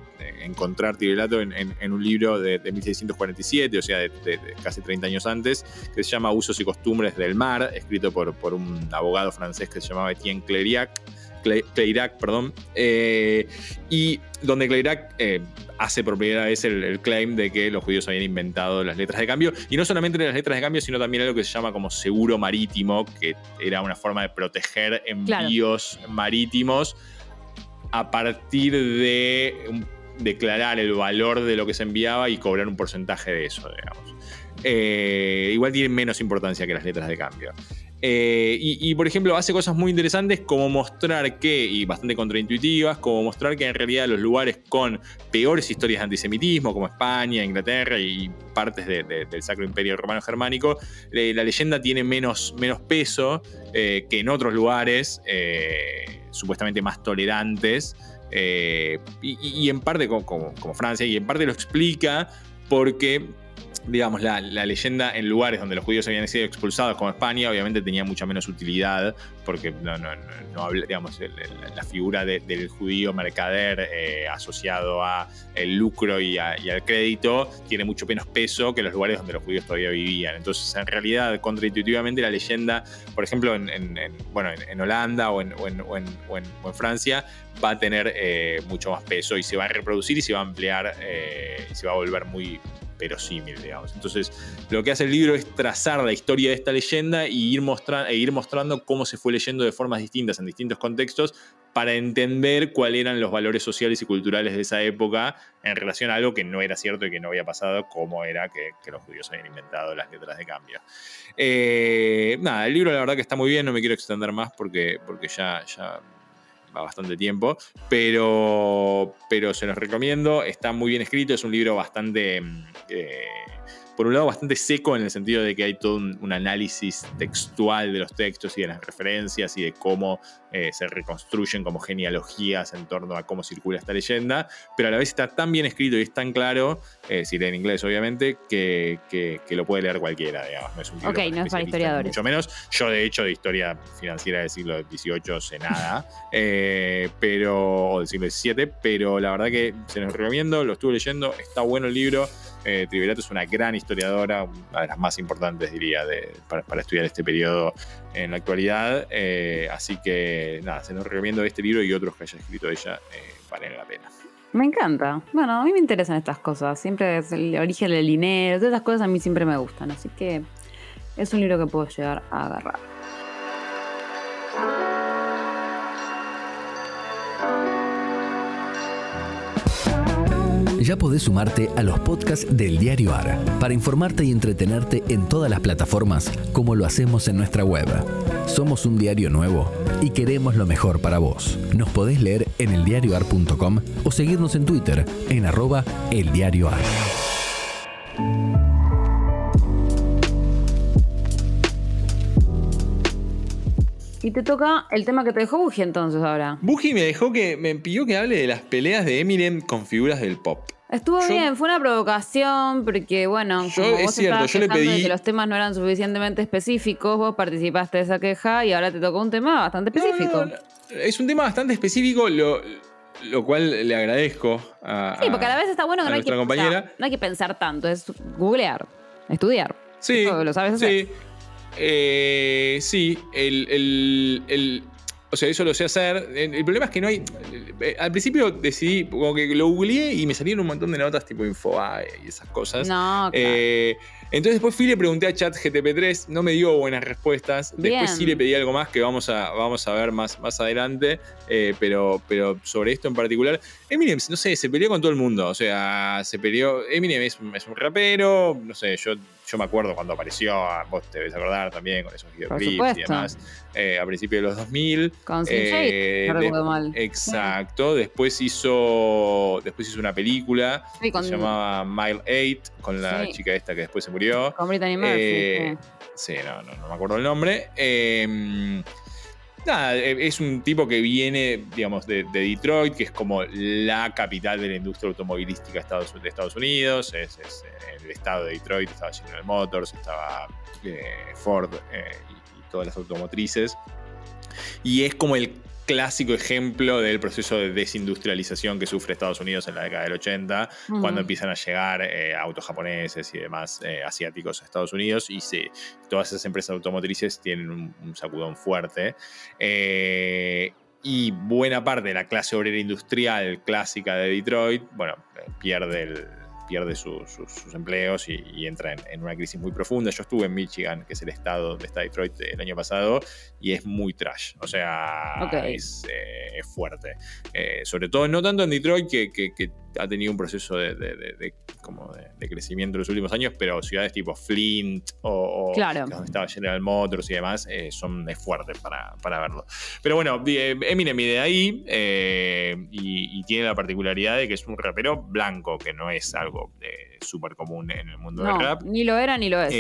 encontrar Tiberato en, un libro de, 1647, o sea, de, casi 30 años antes, que se llama Usos y Costumbres del Mar, escrito por, por un abogado francés que se llamaba Etienne Cleriac. Cleirac, perdón, eh, y donde Cleirac eh, hace por primera vez el, claim de que los judíos habían inventado las letras de cambio, y no solamente las letras de cambio, sino también algo que se llama como seguro marítimo, que era una forma de proteger envíos marítimos a partir de declarar el valor de lo que se enviaba y cobrar un porcentaje de eso, digamos. Eh, igual tiene menos importancia que las letras de cambio. Eh, y, por ejemplo, hace cosas muy interesantes como mostrar que, y bastante contraintuitivas, como mostrar que en realidad los lugares con peores historias de antisemitismo, como España, Inglaterra y partes del Sacro Imperio Romano Germánico, eh, la leyenda tiene menos, menos peso eh, que en otros lugares supuestamente más tolerantes. Y, en parte como Francia, y en parte lo explica porque digamos, la, leyenda en lugares donde los judíos habían sido expulsados, como España, obviamente tenía mucha menos utilidad, porque no, no, no, digamos, la figura del judío mercader eh, asociado a el lucro y, al crédito tiene mucho menos peso que los lugares donde los judíos todavía vivían. Entonces, en realidad, contraintuitivamente, la leyenda, por ejemplo, en, bueno, en, Holanda o en, Francia, va a tener eh, mucho más peso y se va a reproducir y se va a ampliar eh, y se va a volver muy verosímil, digamos. Entonces, lo que hace el libro es trazar la historia de esta leyenda y ir e ir mostrando cómo se fue leyendo de formas distintas en distintos contextos para entender cuáles eran los valores sociales y culturales de esa época en relación a algo que no era cierto y que no había pasado, como era que, los judíos habían inventado las letras de cambio. Eh, nada, el libro la verdad que está muy bien, no me quiero extender más porque, porque ya, ya va bastante tiempo, pero, pero se los recomiendo, está muy bien escrito, es un libro bastante... Mm, eh, por un lado bastante seco en el sentido de que hay todo un, análisis textual de los textos y de las referencias y de cómo eh, se reconstruyen como genealogías en torno a cómo circula esta leyenda, pero a la vez está tan bien escrito y es tan claro, eh, si lee en inglés obviamente, que, lo puede leer cualquiera, digamos. No es un libro ok, no es para historiadores. Mucho menos. Yo de hecho de historia financiera del siglo XVIII sé nada, eh, pero, o del siglo XVII, pero la verdad que se los recomiendo, lo estuve leyendo, está bueno el libro. Eh, es una gran historiadora, una de las más importantes, diría, para, estudiar este periodo en la actualidad. Eh, así que, nada, se nos recomiendo este libro y otros que haya escrito ella, eh, valen la pena. Me encanta. Bueno, a mí me interesan estas cosas. Siempre es el origen del dinero, todas esas cosas a mí siempre me gustan. Así que es un libro que puedo llegar a agarrar. Ya podés sumarte a los podcasts del Diario AR para informarte y entretenerte en todas las plataformas como lo hacemos en nuestra web. Somos un diario nuevo y queremos lo mejor para vos. Nos podés leer en eldiarioar.com o seguirnos en Twitter en arroba eldiarioar. Y te toca el tema que te dejó Buji entonces ahora. Buji me dejó que me pidió que hable de las peleas de Eminem con figuras del pop. Estuvo bien, fue una provocación, porque bueno, como vos cierto, yo le pedí... que los temas no eran suficientemente específicos, vos participaste de esa queja y ahora te tocó un tema bastante específico. es un tema bastante específico. Lo, Lo cual le agradezco a. Sí, porque a la vez está bueno que no hay que, sea, no hay que pensar tanto, es googlear, estudiar. Sí. Eso lo sabes hacer. Sí. Eh, sí, el, el- el- O sea, eso lo sé hacer. El, el problema es que no hay. eh, Al principio decidí, como que lo googleé y me salieron un montón de notas tipo Infobae y esas cosas. No, claro. Eh, entonces después fui y le pregunté a ChatGTP3, no me dio buenas respuestas. Después Bien. sí le pedí algo más que vamos a, vamos a ver más, más adelante, eh, pero, pero sobre esto en particular. Eminem, no sé, se peleó con todo el mundo. O sea, se peleó. Eminem es, un- es un rapero, no sé, yo, yo me acuerdo cuando apareció, vos te debes acordar también con esos videoclips y demás, eh, a principios de los 2000. Con Eh, no de- recuerdo mal. Exacto. Después hizo. Después hizo una película Sí, que se llamaba Mile 8 con la Sí. chica esta que después se murió. Con Brittany Murphy. Eh, sí. Sí, no, no, no me acuerdo el nombre. Eh, nada, eh, es un tipo que viene, digamos, de, de Detroit, que es como la capital de la industria automovilística de Estados, de Estados Unidos. Es, es, eh, el estado de Detroit, estaba General Motors, estaba eh, Ford eh, y, y todas las automotrices. Y es como el clásico ejemplo del proceso de desindustrialización que sufre Estados Unidos en la década del 80 Ujú. cuando empiezan a llegar eh, autos japoneses y demás eh, asiáticos a Estados Unidos y se, todas esas empresas automotrices tienen un, un sacudón fuerte. Eh, y buena parte de la clase obrera industrial clásica de Detroit, bueno, pierde, el- pierde su- su- sus empleos y, y entra en, en una crisis muy profunda. Yo estuve en Michigan, que es el estado donde está Detroit el año pasado, y es muy trash. O sea, es, eh, es fuerte. Eh, sobre todo, no tanto en Detroit, que, que- que ha tenido un proceso de, de- de- de- como de, crecimiento en los últimos años, pero ciudades tipo Flint o, donde estaba General Motors y demás, eh, son es fuerte para, para verlo. Pero bueno, eh, Eminem viene de ahí eh, y, y tiene la particularidad de que es un rapero blanco, que no es algo eh, súper común en el mundo No, del rap. ni lo era ni lo es.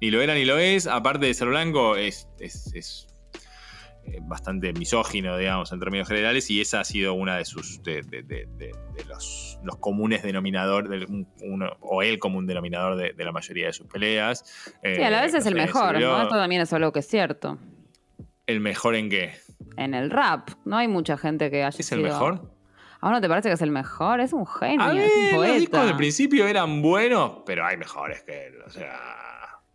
Ni lo era ni lo es. Aparte de ser blanco, es, es- es, bastante misógino, digamos, en términos generales, y esa ha sido una de sus. de, de- de- de- de los, los comunes denominador, del- un- uno- o el común denominador de, de la mayoría de sus peleas. sí, a la vez Eh, es no el mejor, ¿no? Esto también es algo que es cierto. ¿El mejor en qué? En el rap, no hay mucha gente que haya ¿Es el mejor? ¿A uno te parece que es el mejor? Es un genio, A es ver, un los discos del principio eran buenos, pero hay mejores que él. O sea.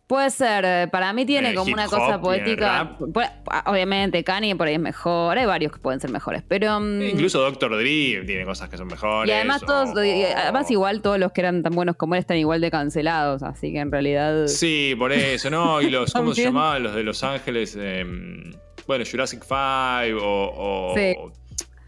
Puede ser, eh, para mí tiene Eh, como una cosa poética. rap. Pu- ah, Obviamente, Kanye por ahí es mejor, hay varios que pueden ser mejores, pero. mm, Incluso Doctor Dre tiene cosas que son mejores. Y además o- todos, y además igual todos los que eran tan buenos como él están igual de cancelados, así que en realidad. Sí, por eso, ¿no? Y los, ¿cómo se llamaban? Los de Los Ángeles. em, bueno, Jurassic 5 o. o- Sí.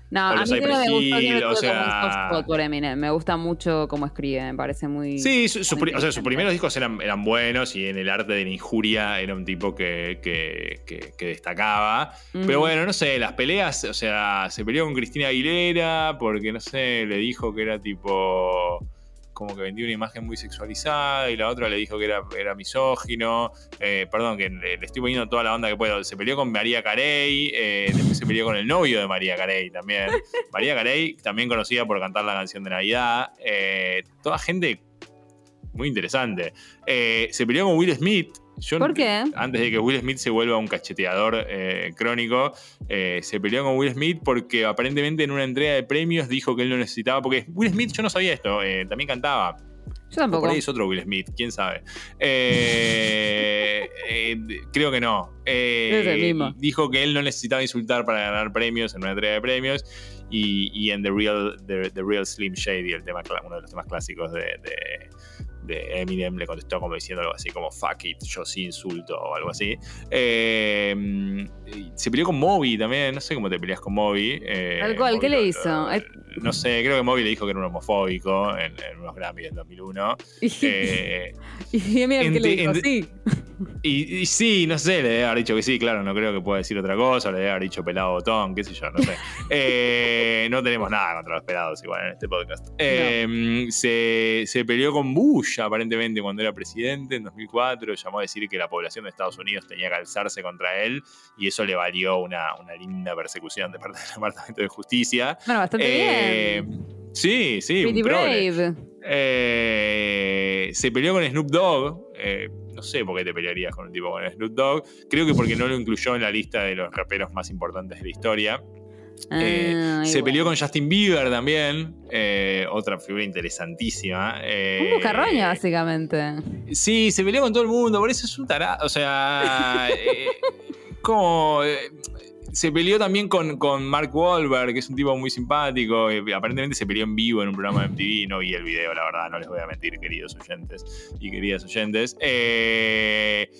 No, a mí siempre me gustó, Hill, siempre o tuve como un sea- soft spot por Eminem. Me gusta mucho cómo escribe, me parece muy. Sí, su- o sea, sus primeros discos eran, eran buenos y en el arte de la injuria era un tipo que, que- que- que destacaba. Pero bueno, no sé, las peleas, o sea, se peleó con Cristina Aguilera porque, no sé, le dijo que era tipo. Como que vendía una imagen muy sexualizada y la otra le dijo que era, era misógino. Eh, perdón, que le, le estoy poniendo toda la onda que puedo. Se peleó con María Carey, eh, después se peleó con el novio de María Carey también. María Carey, también conocida por cantar la canción de Navidad. Eh, toda gente muy interesante. Se peleó con Will Smith. Yo, ¿Por qué? Antes de que Will Smith se vuelva un cacheteador eh, crónico, eh, se peleó con Will Smith porque aparentemente en una entrega de premios dijo que él no necesitaba. Porque Will Smith, yo no sabía esto, eh, también cantaba. Yo O tampoco. por ahí es otro Will Smith, quién sabe. Creo que no. Es el mismo. Dijo que él no necesitaba insultar para ganar premios en una entrega de premios. Y, y en The Real, The, The Real Slim Shady, el tema, uno de los temas clásicos de, de- de Eminem, le contestó como diciendo algo así como fuck it, yo sí insulto o algo así. Eh, y se peleó con Moby también, no sé cómo te peleas con Moby. eh, Tal cual, ¿qué le hizo? lo- Es- no sé, creo que Moby le dijo que era un homofóbico en, en unos Grammy del 2001. Y, Eh, y mira que le dijo, sí. y, y sí, no sé, le debe haber dicho que sí, claro, no creo que pueda decir otra cosa, le debe haber dicho pelado botón, qué sé yo, no sé. Eh, no tenemos nada contra los pelados igual en este podcast. Eh, se, se peleó con Bush aparentemente cuando era presidente en 2004, llamó a decir que la población de Estados Unidos tenía que alzarse contra él y eso le valió una, una linda persecución de parte del Departamento de Justicia. Bueno, bastante Eh, bien. Sí, sí, Pretty un brave. Eh, se peleó con Snoop Dogg. eh, no sé por qué te pelearías con un tipo con Snoop Dogg. Creo que porque no lo incluyó en la lista de los raperos más importantes de la historia. Eh, Ah, se peleó con Justin Bieber también, eh, otra figura interesantísima. eh, Un buscarroña, básicamente. Sí, se peleó con todo el mundo, por eso es un tarado. O sea, eh, como. Eh, se peleó también con, con Mark Wahlberg, que es un tipo muy simpático. y aparentemente se peleó en vivo en un programa de MTV. No vi el video, la verdad, no les voy a mentir, queridos oyentes y queridas oyentes. Eh,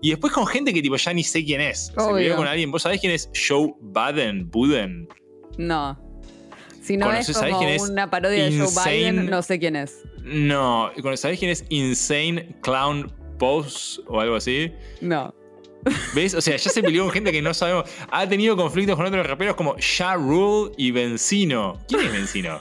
y después con gente que tipo ya ni sé quién es. Se peleó con alguien. ¿Vos sabés quién es Joe Baden? Buden. No. Si no es ¿Conoces? ¿Sabés como quién es? una parodia de Joe. Biden, no sé quién es. No. ¿Sabés quién es Insane Clown Pose o algo así? No. ¿Ves? O sea, ya se peleó con gente que no sabemos. Ha tenido conflictos con otros raperos como Ja Rule y Benzino. ¿Quién es Benzino?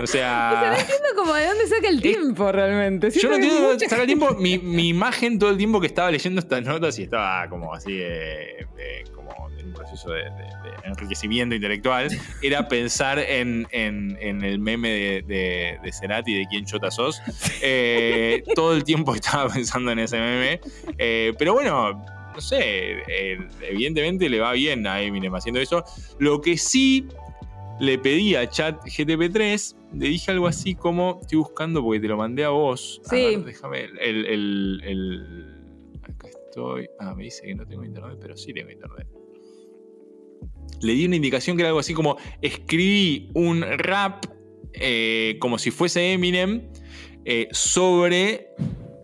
O sea. Entiendo como de dónde saca el tiempo realmente. Yo no entiendo dónde mucha saca el tiempo. Mi, mi imagen todo el tiempo que estaba leyendo estas notas y estaba como así, eh, como en un proceso de, de- de enriquecimiento intelectual, era pensar en, en- en el meme de, de, de Cerati de quién chota sos. Eh, todo el tiempo estaba pensando en ese meme. Eh, pero bueno, no sé, eh, evidentemente le va bien a Eminem haciendo eso. Lo que sí le pedí a chat GTP3, le dije algo así como, estoy buscando porque te lo mandé a vos. A Sí. déjame, el, el- el- Acá estoy. Ah, me dice que no tengo internet, pero sí tengo internet. Le di una indicación que era algo así como, escribí un rap eh, como si fuese Eminem eh, sobre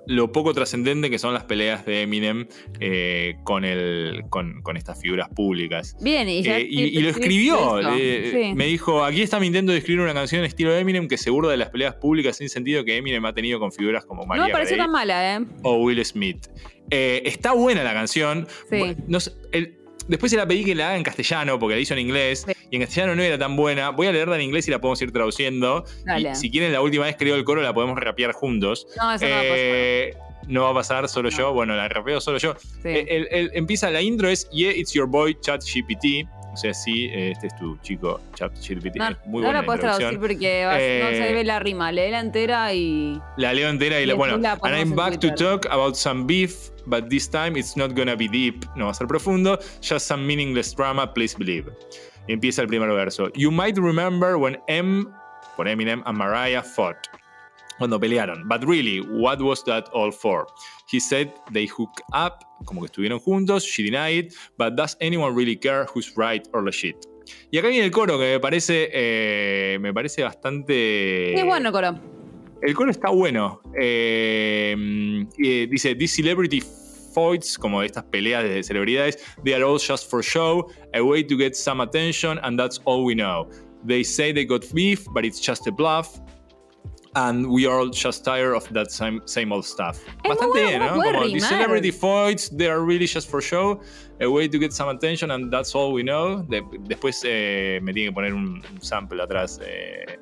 lo poco trascendente que son las peleas de Eminem eh, con, el, con, con estas figuras públicas. Bien, y, ya Eh, y, y lo escribió. Sí. Me dijo, aquí está mi intento de escribir una canción estilo Eminem que se burla de las peleas públicas sin sentido que Eminem ha tenido con figuras como No María me pareció tan mala, ¿eh? o Will Smith. Eh, está buena la canción. Sí. No sé, el- después se la pedí que la haga en castellano porque la hizo en inglés Sí. y en castellano no era tan buena. Voy a leerla en inglés y la podemos ir traduciendo. Dale. Y si quieren, la última vez creo el coro la podemos rapear juntos. No, eso no va a pasar. Eh, no va a pasar solo yo. Bueno, la rapeo solo yo. Sí. Eh, el- el- empieza la intro es Yeah, it's your boy ChatGPT. O sea, sí, eh, este es tu chico ChatGPT. no, Es muy no buena la puedes traducir porque vas- no se Eh, ve la rima. Léela entera y. La leo entera y, Y la bueno. la And I'm back to talk about some beef, but this time it's not gonna be deep. No va a ser profundo. Just some meaningless drama, please believe. Y empieza el primer verso. You might remember when M, por Eminem, and Mariah fought. Cuando pelearon. But really, what was that all for? He said they hooked up, como que estuvieron juntos. She denied, but does anyone really care who's right or legit? Y acá viene el coro que me parece, eh, me parece bastante. es bueno, Coro. El coro está bueno. Eh, dice, These celebrity fights, como estas peleas de celebridades, they are all just for show, a way to get some attention, and that's all we know. They say they got beef, but it's just a bluff. And we are all just tired of that same, same old stuff. muy Bastante bueno ¿no? Como these rimar. celebrity fights, they are really just for show, a way to get some attention, and that's all we know. De- después eh, me tiene que poner un, un sample atrás. Eh,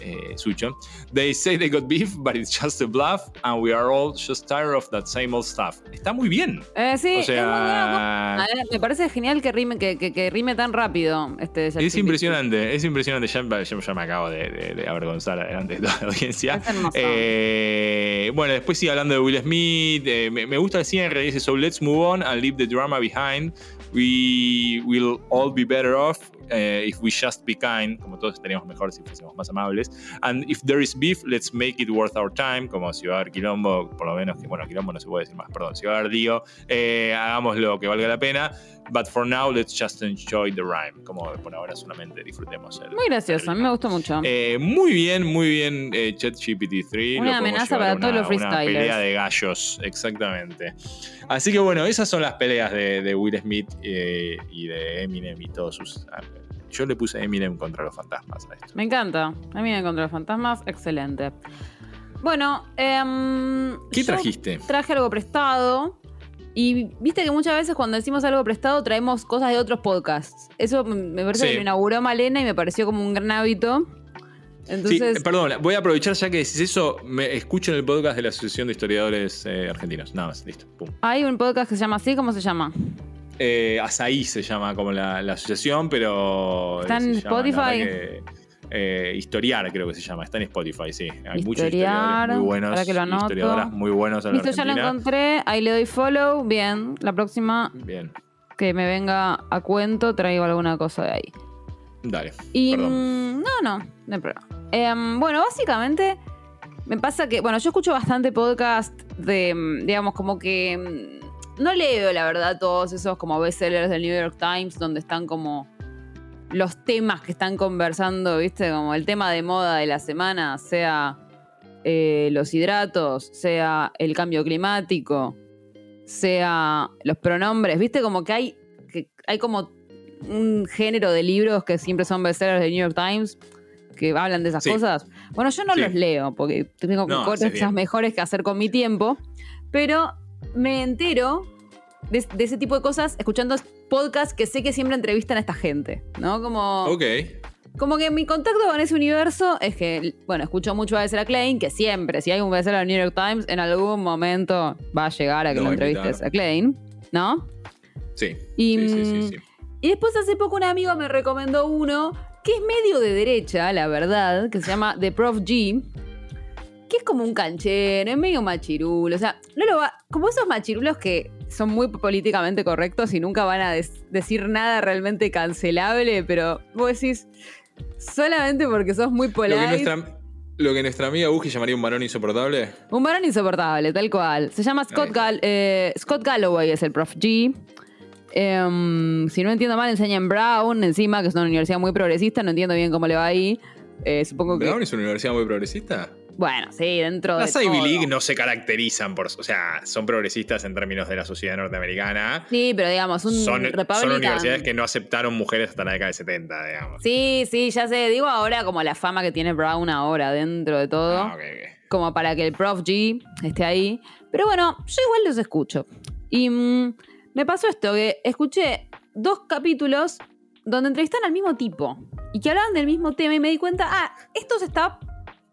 eh, Sucho. They say they got beef, but it's just a bluff, and we are all just tired of that same old stuff. Está muy bien. Eh, sí, O es muy sea, A ver, me parece genial que rime, que, que- que rime tan rápido. Este es impresionante, es impresionante. Ya, ya- ya me acabo de, de- de avergonzar delante de toda la audiencia. Eh, bueno, después sigue hablando de Will Smith. eh, me, me gusta el cierre. Dice: So let's move on and leave the drama behind. We will all be better off eh, if we just be kind. Como todos estaríamos mejor si fuésemos más amables. And if there is beef, let's make it worth our time. Como si va a haber quilombo, por lo menos que, bueno, quilombo no se puede decir más, perdón. Si va a haber lío, eh, hagamos lo que valga la pena. But for now, let's just enjoy the rhyme. Como por ahora solamente disfrutemos el. Muy gracioso, a mí me gustó mucho. Eh, muy bien, muy bien, eh, ChatGPT-3. Una Lo podemos amenaza para todos una- los freestylers. Una pelea de gallos, exactamente. Así que bueno, esas son las peleas de, de Will Smith eh, y de Eminem y todos sus. Yo le puse Eminem contra los fantasmas a esto. Me encanta. Me contra los fantasmas, excelente. Bueno, em, ¿Qué yo trajiste? Traje algo prestado. Y viste que muchas veces cuando decimos algo prestado traemos cosas de otros podcasts. Eso me- me parece Sí. que lo inauguró Malena y me pareció como un gran hábito. Entonces, sí, perdón, voy a aprovechar ya que decís eso. Me escucho en el podcast de la Asociación de Historiadores eh, Argentinos. Nada más, listo. Pum. hay un podcast que se llama así, ¿cómo se llama? Eh, Azaí se llama como la, la asociación, pero. ¿Está en Spotify? que, eh, historiar, creo que se llama. Está en Spotify, sí. Hay muchos historiadores muy buenos. para que lo anoto. Historiadoras muy buenos en la Listo, ya lo encontré. Ahí le doy follow. Bien. La próxima Bien. que me venga a cuento traigo alguna cosa de ahí. Dale. Y perdón. mm, no, no, no hay problema. Em, bueno, básicamente me pasa que, bueno, yo escucho bastante podcast de, mm, digamos, como que mm, no leo, la verdad, todos esos como bestsellers del New York Times donde están como los temas que están conversando, ¿viste? Como el tema de moda de la semana, sea eh, los hidratos, sea el cambio climático, sea los pronombres, ¿viste? Como que hay, que hay como un género de libros que siempre son bestsellers del New York Times que hablan de esas Sí. cosas. Bueno, yo no Sí. los leo porque tengo No, cosas mejores que hacer con mi tiempo, pero me entero de, de ese tipo de cosas escuchando podcasts que sé que siempre entrevistan a esta gente, ¿no? Como, Ok. como que mi contacto con ese universo es que, bueno, escucho mucho a veces a Klein, que siempre, si hay un bestseller del New York Times, en algún momento va a llegar a que Lo lo entrevistes a Klein, ¿no? Sí. Y, sí, sí, sí, sí. y después hace poco un amigo me recomendó uno que es medio de derecha, la verdad, que se llama The Prof G, que es como un canchero, es medio machirulo. O sea, no lo va. Como esos machirulos que son muy políticamente correctos y nunca van a decir nada realmente cancelable, pero vos decís, solamente porque sos muy Lo que, polite. nuestra, lo que nuestra amiga Buji llamaría un varón insoportable. Un varón insoportable, tal cual. Se llama Scott. Gall- eh, Scott Galloway, es el prof G. Em, si no entiendo mal, enseña en Brown, encima, que es una universidad muy progresista. No entiendo bien cómo le va ahí. Eh, supongo que. ¿Brown es una universidad muy progresista? Bueno, sí, dentro Las de. Ivy todo. League no se caracterizan por. O sea, son progresistas en términos de la sociedad norteamericana. Sí, pero digamos, un Son, universidades que no aceptaron mujeres hasta la década de 70, digamos. Sí, sí, ya sé. Digo ahora como la fama que tiene Brown ahora dentro de todo. Ah, como para que el prof G esté ahí. Pero bueno, yo igual los escucho. Y mm, me pasó esto, que escuché dos capítulos donde entrevistan al mismo tipo y que hablaban del mismo tema y me di cuenta, ah, esto se está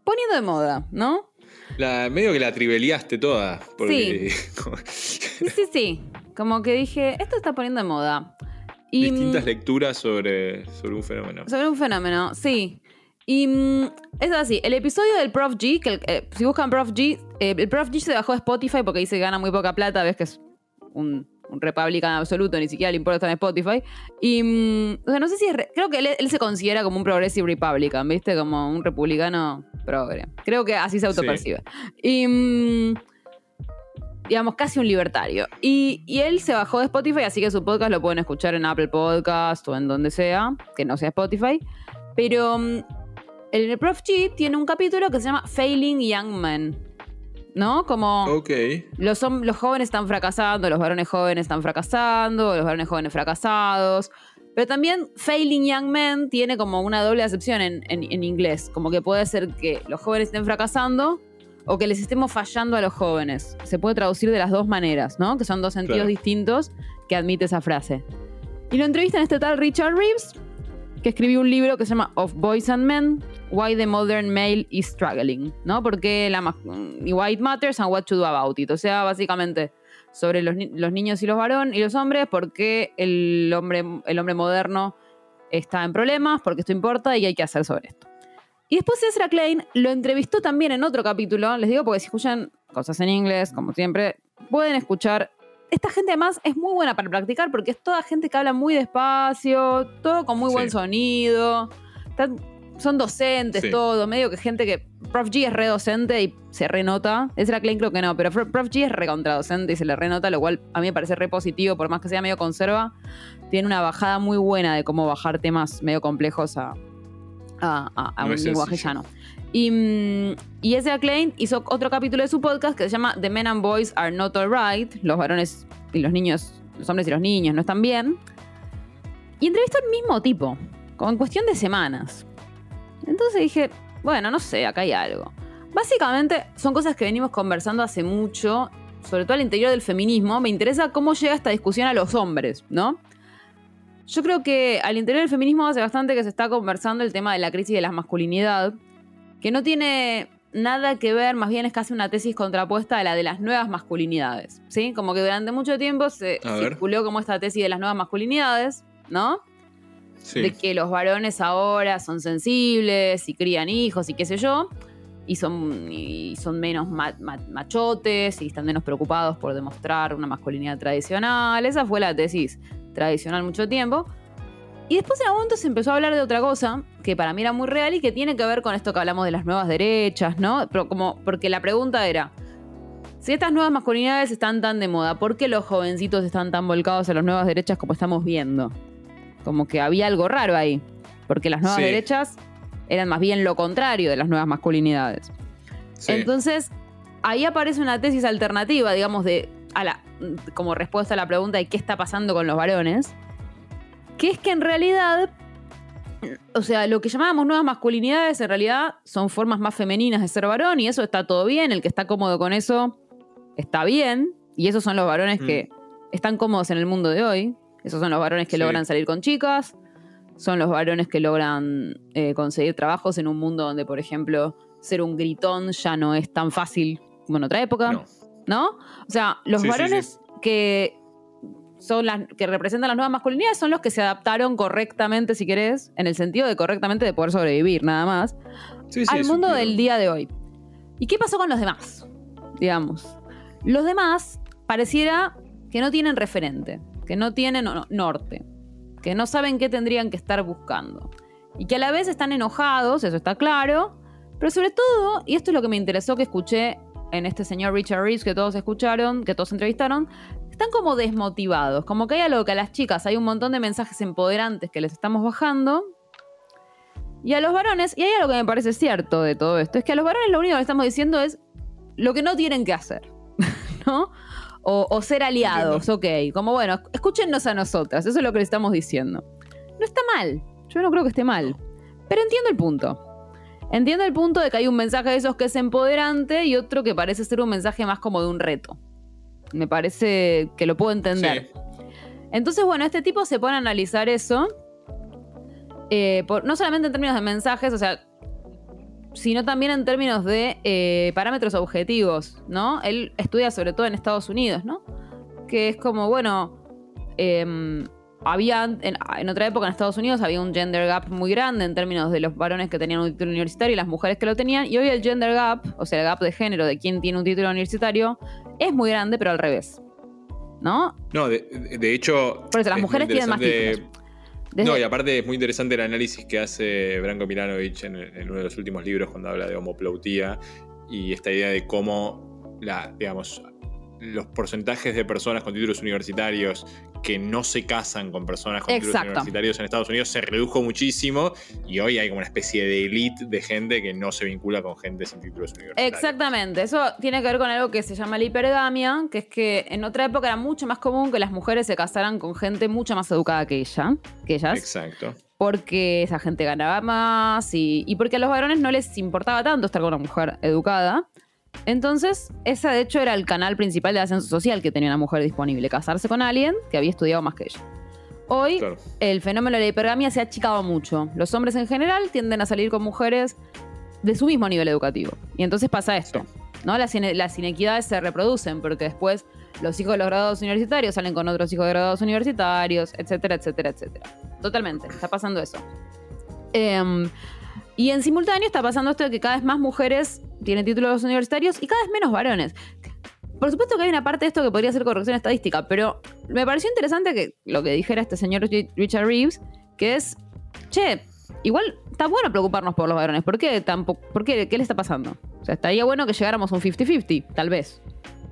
poniendo de moda, ¿no? La, medio que la tribeliaste toda. Porque, Sí, sí, sí. Como que dije, esto está poniendo de moda. Y, distintas mm, lecturas sobre, sobre un fenómeno. Sobre un fenómeno, sí. Y mm, es así, el episodio del Prof G, que el- eh, si buscan Prof G, eh, el Prof G se bajó de Spotify porque dice que gana muy poca plata, ves que es un, un Republican absoluto, ni siquiera le importa estar en Spotify. Y, mm, o sea, no sé si es, re- creo que él, él se considera como un Progressive Republican, ¿viste? Como un republicano progre. Creo que así se autopercibe. Y... mm, digamos, casi un libertario. Y, y él se bajó de Spotify, así que su podcast lo pueden escuchar en Apple Podcast o en donde sea, que no sea Spotify. Pero mm, el Prof G tiene un capítulo que se llama Failing Young Men. ¿No? Como Ok. los, los jóvenes están fracasando, los varones jóvenes están fracasando, los varones jóvenes fracasados. Pero también Failing Young Men tiene como una doble acepción en, en- en inglés. Como que puede ser que los jóvenes estén fracasando o que les estemos fallando a los jóvenes. Se puede traducir de las dos maneras, ¿no? Que son dos sentidos Claro. distintos que admite esa frase. Y lo entrevistan este tal Richard Reeves, que escribió un libro que se llama Of Boys and Men, Why the Modern Male is Struggling, ¿no? Porque la Why It Matters and What to Do About It. O sea, básicamente sobre los, los niños y los varones y los hombres, porque el hombre, el hombre moderno está en problemas, porque esto importa y hay que hacer sobre esto. Y después Ezra Klein lo entrevistó también en otro capítulo. Les digo porque si escuchan cosas en inglés, como siempre, pueden escuchar. Esta gente además es muy buena para practicar porque es toda gente que habla muy despacio, todo con muy buen sonido. Están- son docentes, Sí. todo, medio que gente que. Prof G es re docente y se renota. Ezra Klein creo que no, pero Prof G es recontradocente y se le renota, lo cual a mí me parece re positivo, por más que sea medio conserva. Tiene una bajada muy buena de cómo bajar temas medio complejos a, a, a- a No un lenguaje sencillo. llano. Y, mm, y Klein hizo otro capítulo de su podcast que se llama The Men and Boys Are Not Alright. Los varones y los niños, los hombres y los niños no están bien. Y entrevistó al mismo tipo, como en cuestión de semanas. Entonces dije, bueno, no sé, acá hay algo. Básicamente son cosas que venimos conversando hace mucho, sobre todo al interior del feminismo. Me interesa cómo llega esta discusión a los hombres, ¿no? Yo creo que al interior del feminismo hace bastante que se está conversando el tema de la crisis de la masculinidad, que no tiene nada que ver, más bien es casi una tesis contrapuesta a la de las nuevas masculinidades, ¿sí? Como que durante mucho tiempo se A ver. circuló como esta tesis de las nuevas masculinidades, ¿no? Sí. de que los varones ahora son sensibles y crían hijos y qué sé yo, y son, y son menos ma- ma- machotes y están menos preocupados por demostrar una masculinidad tradicional. Esa fue la tesis tradicional mucho tiempo. Y después en algún momento se empezó a hablar de otra cosa, que para mí era muy real y que tiene que ver con esto que hablamos de las nuevas derechas, ¿no? Pero como, porque la pregunta era, si estas nuevas masculinidades están tan de moda, ¿por qué los jovencitos están tan volcados a las nuevas derechas como estamos viendo? Como que había algo raro ahí, porque las nuevas Sí. derechas eran más bien lo contrario de las nuevas masculinidades. Sí. Entonces, ahí aparece una tesis alternativa, digamos, de a la, como respuesta a la pregunta de qué está pasando con los varones, que es que en realidad, o sea, lo que llamábamos nuevas masculinidades en realidad son formas más femeninas de ser varón y eso está todo bien, el que está cómodo con eso está bien, y esos son los varones Mm. que están cómodos en el mundo de hoy, esos son los varones que Sí. logran salir con chicas, son los varones que logran eh, conseguir trabajos en un mundo donde, por ejemplo, ser un gritón ya no es tan fácil como en otra época, No. ¿no? O sea, los Sí, sí, varones que son las que representan las nuevas masculinidades son los que se adaptaron correctamente, si querés, en el sentido de correctamente de poder sobrevivir, nada más, Sí, sí, al mundo un- del día de hoy. ¿Y qué pasó con los demás? Digamos. Los demás pareciera que no tienen referente, que no tienen no- norte, que no saben qué tendrían que estar buscando. Y que a la vez están enojados, eso está claro, pero sobre todo, y esto es lo que me interesó que escuché en este señor Richard Reeves que todos escucharon, que todos entrevistaron, están como desmotivados, como que hay algo que a las chicas hay un montón de mensajes empoderantes que les estamos bajando. Y a los varones, y hay algo que me parece cierto de todo esto, es que a los varones lo único que estamos diciendo es lo que no tienen que hacer, ¿no? O, o ser aliados, ok. Como bueno, escúchennos a nosotras, eso es lo que le estamos diciendo. No está mal, yo no creo que esté mal, pero entiendo el punto. Entiendo el punto de que hay un mensaje de esos que es empoderante y otro que parece ser un mensaje más como de un reto. Me parece que lo puedo entender. Sí. Entonces, bueno, este tipo se pone a analizar eso. eh, por- no solamente en términos de mensajes, o sea, sino también en términos de eh, parámetros objetivos, ¿no? Él estudia sobre todo en Estados Unidos, ¿no? Que es como, bueno, em, había en, en otra época en Estados Unidos había un gender gap muy grande en términos de los varones que tenían un título universitario y las mujeres que lo tenían, y hoy el gender gap, o sea, el gap de género de quien tiene un título universitario, es muy grande, pero al revés. ¿No? No, de, hecho. Por eso, las es mujeres tienen más títulos. Desde- No, y aparte es muy interesante el análisis que hace Branko Milanovic en, en uno de los últimos libros cuando habla de homoplautía y esta idea de cómo la, digamos, los porcentajes de personas con títulos universitarios que no se casan con personas con títulos universitarios en Estados Unidos se redujo muchísimo y hoy hay como una especie de elite de gente que no se vincula con gente sin títulos universitarios. Exactamente, eso tiene que ver con algo que se llama la hipergamia, que es que en otra época era mucho más común que las mujeres se casaran con gente mucho más educada que ella, que ellas, Exacto. porque esa gente ganaba más y, y porque a los varones no les importaba tanto estar con una mujer educada. Entonces, ese de hecho era el canal principal de ascenso social que tenía una mujer disponible, casarse con alguien que había estudiado más que ella. Hoy Claro. el fenómeno de la hipergamia se ha achicado mucho. Los hombres en general tienden a salir con mujeres de su mismo nivel educativo. Y entonces pasa esto, ¿no? Las inequidades se reproducen porque después los hijos de los graduados universitarios salen con otros hijos de graduados universitarios, etcétera, etcétera, etcétera. Totalmente, está pasando eso. Em, y en simultáneo está pasando esto de que cada vez más mujeres tienen títulos universitarios y cada vez menos varones. Por supuesto que hay una parte de esto que podría ser corrección estadística, pero me pareció interesante que lo que dijera este señor Ri- Richard Reeves, que es, che, igual está bueno preocuparnos por los varones. ¿Por qué tampoco? ¿Por qué? ¿Qué le está pasando? O sea, estaría bueno que llegáramos a un 50-50, tal vez.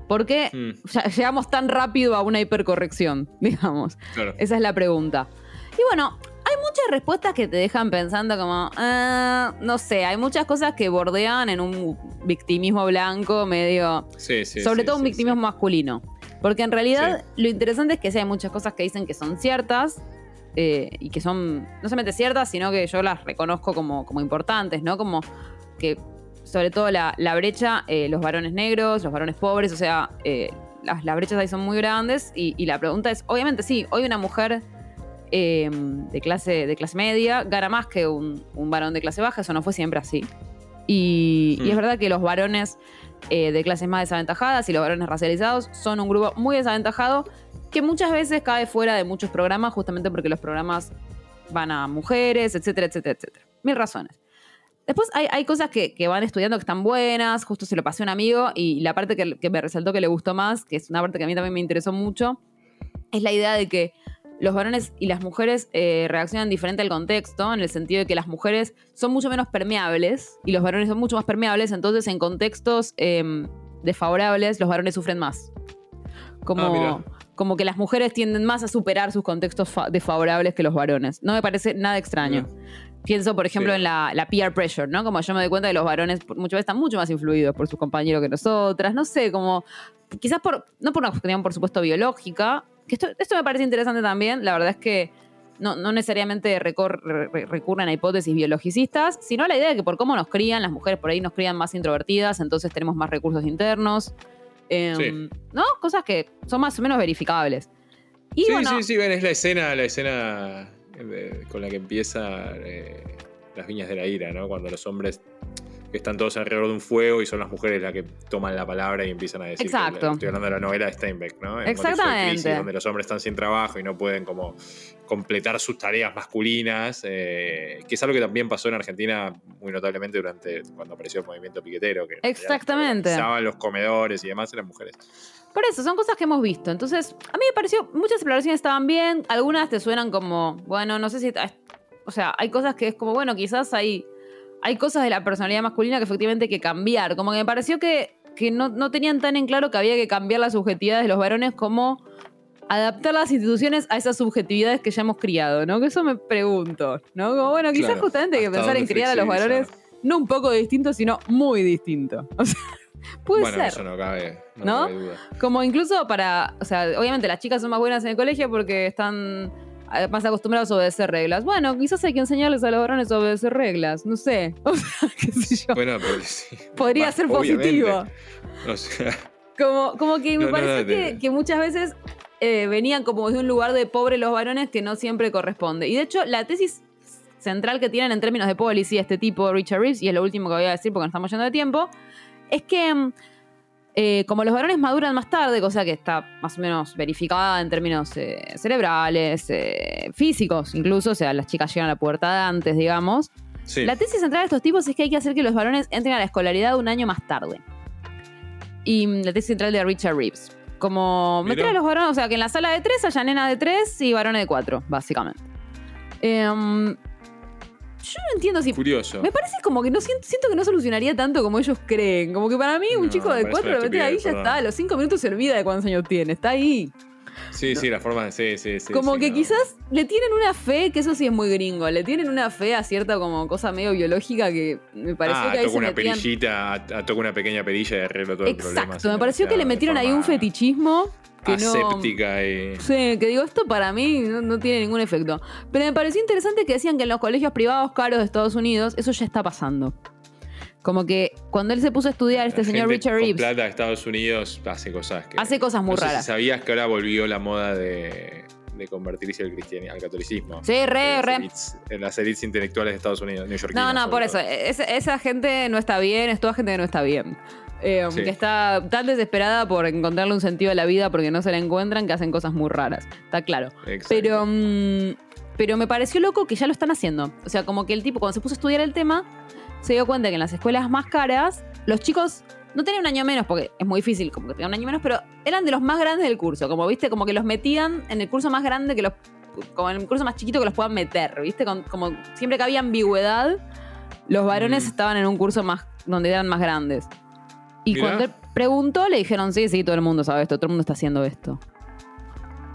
¿Por qué Mm, llegamos tan rápido a una hipercorrección? Digamos. claro. Esa es la pregunta. Y bueno, muchas respuestas que te dejan pensando como, ah, no sé, hay muchas cosas que bordean en un victimismo blanco medio, Sí, sí, sobre sí, todo un victimismo masculino. Porque en realidad lo interesante es que sí hay muchas cosas que dicen que son ciertas eh, y que son no solamente ciertas, sino que yo las reconozco como, como importantes, ¿no? Como que sobre todo la, la brecha, eh, los varones negros, los varones pobres, o sea, eh, las, las brechas ahí son muy grandes y, y la pregunta es, obviamente sí, hoy una mujer eh, de, clase, de clase media gana más que un, un varón de clase baja, eso no fue siempre así. Y, y es Hmm. verdad que los varones eh, de clases más desaventajadas y los varones racializados son un grupo muy desaventajado que muchas veces cae fuera de muchos programas justamente porque los programas van a mujeres, etcétera, etcétera, etcétera. Mil razones. Después hay, hay cosas que, que van estudiando que están buenas, justo se lo pasé a un amigo y la parte que, que me resaltó que le gustó más, que es una parte que a mí también me interesó mucho, es la idea de que los varones y las mujeres eh, reaccionan diferente al contexto, en el sentido de que las mujeres son mucho menos permeables y los varones son mucho más permeables, entonces en contextos em, desfavorables los varones sufren más. Como, Ah, como que las mujeres tienden más a superar sus contextos fa- desfavorables que los varones. No me parece nada extraño. Pienso, por ejemplo, Sí. en la, la peer pressure, ¿no? Como yo me doy cuenta que los varones muchas veces están mucho más influidos por sus compañeros que nosotras. No sé, como. Quizás por. No por una cuestión, por supuesto, biológica. Que esto, esto me parece interesante también. La verdad es que no, no necesariamente recor- re- re- recurren a hipótesis biologicistas, sino a la idea de que por cómo nos crían, las mujeres por ahí nos crían más introvertidas, entonces tenemos más recursos internos. Em, Sí. ¿No? Cosas que son más o menos verificables. Y sí, bueno, sí, sí, ven, es la escena, la escena de- con la que empieza eh, las viñas de la ira, ¿no? Cuando los hombres están todos alrededor de un fuego y son las mujeres las que toman la palabra y empiezan a decir. Exacto. estoy hablando de la novela de Steinbeck, ¿no? En contexto de Exactamente. crisis, donde los hombres están sin trabajo y no pueden como completar sus tareas masculinas, eh, que es algo que también pasó en Argentina muy notablemente durante cuando apareció el movimiento piquetero. Que Exactamente. los comedores y demás eran mujeres. Por eso, son cosas que hemos visto. Entonces, a mí me pareció, muchas exploraciones estaban bien, algunas te suenan como, bueno, no sé si... O sea, hay cosas que es como, bueno, quizás hay, hay cosas de la personalidad masculina que efectivamente hay que cambiar. Como que me pareció que, que no, no tenían tan en claro que había que cambiar las subjetividades de los varones como adaptar las instituciones a esas subjetividades que ya hemos criado, ¿no? Que eso me pregunto, ¿no? Como, bueno, quizás Claro, justamente hay que ¿hasta pensar en criar a los varones no un poco distinto, sino muy distinto. O sea, puede bueno, ser. eso no cabe, no, ¿No? cabe duda. Como incluso para, o sea, obviamente las chicas son más buenas en el colegio porque están más acostumbrados a obedecer reglas. Bueno, quizás hay que enseñarles a los varones a obedecer reglas, no sé. O sea, qué sé yo. Bueno, pero sí. Podría ser positivo. O sea, Como, como que me No, parece no, que, muchas veces eh, venían como de un lugar de pobre los varones que no siempre corresponde. Y de hecho, la tesis central que tienen en términos de policy este tipo, Richard Reeves, y es lo último que voy a decir porque nos estamos yendo de tiempo, es que mm, eh, como los varones maduran más tarde, cosa que está más o menos verificada en términos eh, cerebrales, eh, físicos incluso, o sea, las chicas llegan a la pubertad antes, digamos, sí. la tesis central de estos tipos es que hay que hacer que los varones entren a la escolaridad un año más tarde. Y mm, la tesis central de Richard Reeves. Como meter a los varones, o sea, que en la sala de tres haya nenas de tres y varones de cuatro, básicamente. Em, yo no entiendo si. Curioso. Me parece como que no siento, siento que no solucionaría tanto como ellos creen. Como que para mí un No, chico de cuatro lo metes ahí y ya está. A los cinco minutos se olvida de cuántos años tiene. Está ahí. Sí, sí, la forma de. Sí, sí, sí. como sí, que no. quizás le tienen una fe, que eso sí es muy gringo, le tienen una fe a cierta como cosa medio biológica que me pareció ah, que ahí toca se una metían... perillita, a- toca una pequeña perilla y arreglo todo el problema. Exacto, me pareció que le metieron ahí un fetichismo que no... Aséptica y. Sí, que digo, esto para mí no, no tiene ningún efecto. Pero me pareció interesante que decían que en los colegios privados caros de Estados Unidos eso ya está pasando. Como que cuando él se puso a estudiar, este la señor gente Richard con Reeves plata de Estados Unidos hace cosas que. hace cosas muy no sé si raras. sabías que ahora volvió la moda de, de convertirse al, cristiani- al catolicismo. Sí, re, re. elites- En las élites intelectuales de Estados Unidos, No, neoyorquinas, no, sobre por eso. todo. Esa, gente no está bien, es toda gente que no está bien. Eh, Sí. Que está tan desesperada por encontrarle un sentido a la vida porque no se la encuentran que hacen cosas muy raras. Está claro. Exacto. Pero, mm, pero me pareció loco que ya lo están haciendo. O sea, como que el tipo, cuando se puso a estudiar el tema, se dio cuenta que en las escuelas más caras, los chicos no tenían un año menos, porque es muy difícil como que tengan un año menos, pero eran de los más grandes del curso. Como viste, como que los metían en el curso más grande que los. Como en el curso más chiquito que los puedan meter, ¿viste? Con- como siempre que había ambigüedad, los varones Mm. estaban en un curso más donde eran más grandes. Y Mirá. cuando él preguntó, le dijeron, sí, sí, todo el mundo sabe esto, todo el mundo está haciendo esto.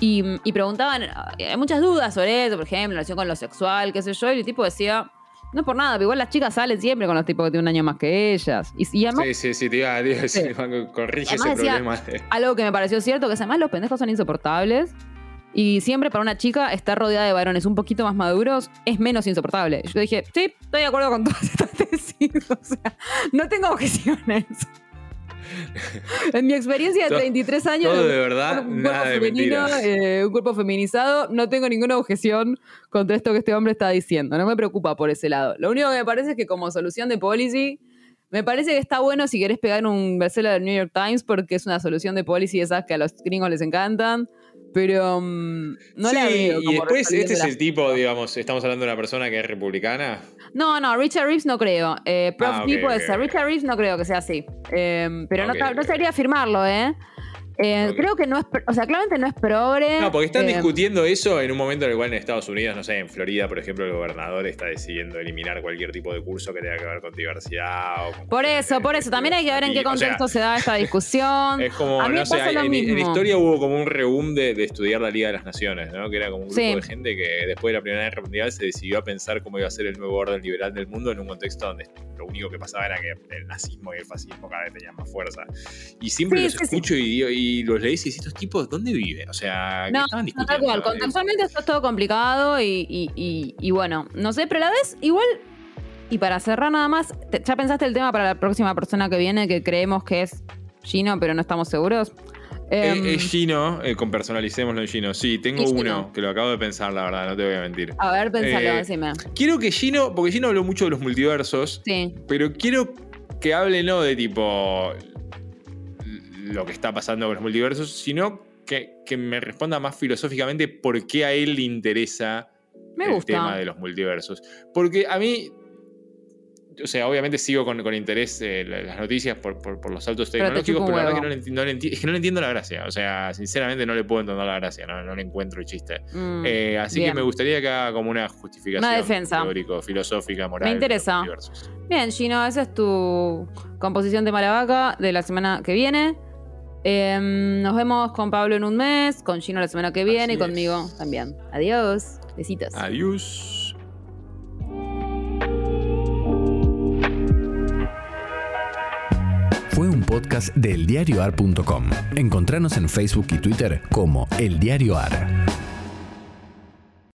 Y, y preguntaban, hay muchas dudas sobre eso, por ejemplo, en relación con lo sexual, qué sé yo, y el tipo decía, no es por nada, pero igual las chicas salen siempre con los tipos que tienen un año más que ellas. Y, y además, Sí, sí, sí, te iba a decir, corrige ese decía- problema. de- algo que me pareció cierto, que además los pendejos son insoportables. Y siempre para una chica estar rodeada de varones un poquito más maduros es menos insoportable. Yo dije, sí, estoy de acuerdo con todas estas tesis. O sea, no tengo objeciones. en mi experiencia de Todo- 33 años, todo un- de verdad, un, nada cuerpo de femenino, mentiras. eh, un cuerpo feminizado, no tengo ninguna objeción contra esto que este hombre está diciendo. No me preocupa por ese lado. Lo único que me parece es que como solución de policy, me parece que está bueno si querés pegar un bestseller del New York Times porque es una solución de policy esas que a los gringos les encantan. Pero mm, no sí, la veo y después este es el tipo, digamos, estamos hablando de una persona que es republicana. No, no, Richard Reeves no creo. Eh, Prof. Ah, ok, D puede ser. Richard Reeves no creo que sea así. Eh, pero no, no sabría afirmarlo, ¿eh? Eh. Creo que no es, o sea, claramente no es progre. No, porque están eh, discutiendo eso en un momento en el cual en Estados Unidos, no sé, en Florida, por ejemplo, el gobernador está decidiendo eliminar cualquier tipo de curso que tenga que ver con diversidad. O con Por eso, por eso. También hay que ver en qué o sea, contexto se da esta discusión. Es como, A mí no sé, lo en, en historia hubo como un reúm de, de estudiar la Liga de las Naciones, ¿no? Que era como un grupo Sí. de gente que después de la Primera Guerra Mundial se decidió a pensar cómo iba a ser el nuevo orden liberal del mundo en un contexto donde lo único que pasaba era que el nazismo y el fascismo cada vez tenían más fuerza. Y siempre Sí, los sí. escucho y, y los lees y decís, estos tipos, ¿dónde viven? O sea, ¿qué No, estaban no, discutiendo? tal cual. Contextualmente esto es todo complicado y, y- y- y bueno, no sé, pero a la vez, igual. Y para cerrar nada más, te- ¿ya pensaste el tema para la próxima persona que viene que creemos que es Gino, pero no estamos seguros? Eh, Em, eh, Gino, eh, con personalicémoslo en Gino. Sí, tengo Y Gino. uno que lo acabo de pensar, la verdad, no te voy a mentir. a ver, pensalo, eh, decime. Quiero que Gino, porque Gino habló mucho de los multiversos, Sí. pero quiero que hable no de tipo lo que está pasando con los multiversos, sino que, que me responda más filosóficamente por qué a él le interesa Me el gusta. tema de los multiversos. Porque a mí, o sea, obviamente sigo con, con interés eh, la- las noticias por, por- por los saltos tecnológicos, pero la verdad que no le, no le es que no le entiendo la gracia. O sea, sinceramente no le puedo entender la gracia, no, no le encuentro el chiste. Mm, Eh, así bien. que me gustaría que haga como una justificación Una defensa. teórico, filosófica, moral. Me de los interesa. Bien, Gino, esa es tu composición de mala vaca de la semana que viene. Em, nos vemos con Pablo en un mes, con Gino la semana que viene Así y conmigo es. también. Adiós. Besitos. Adiós. Fue un podcast de eldiarioar.com. Encontranos en Facebook y Twitter como El Diario Ar.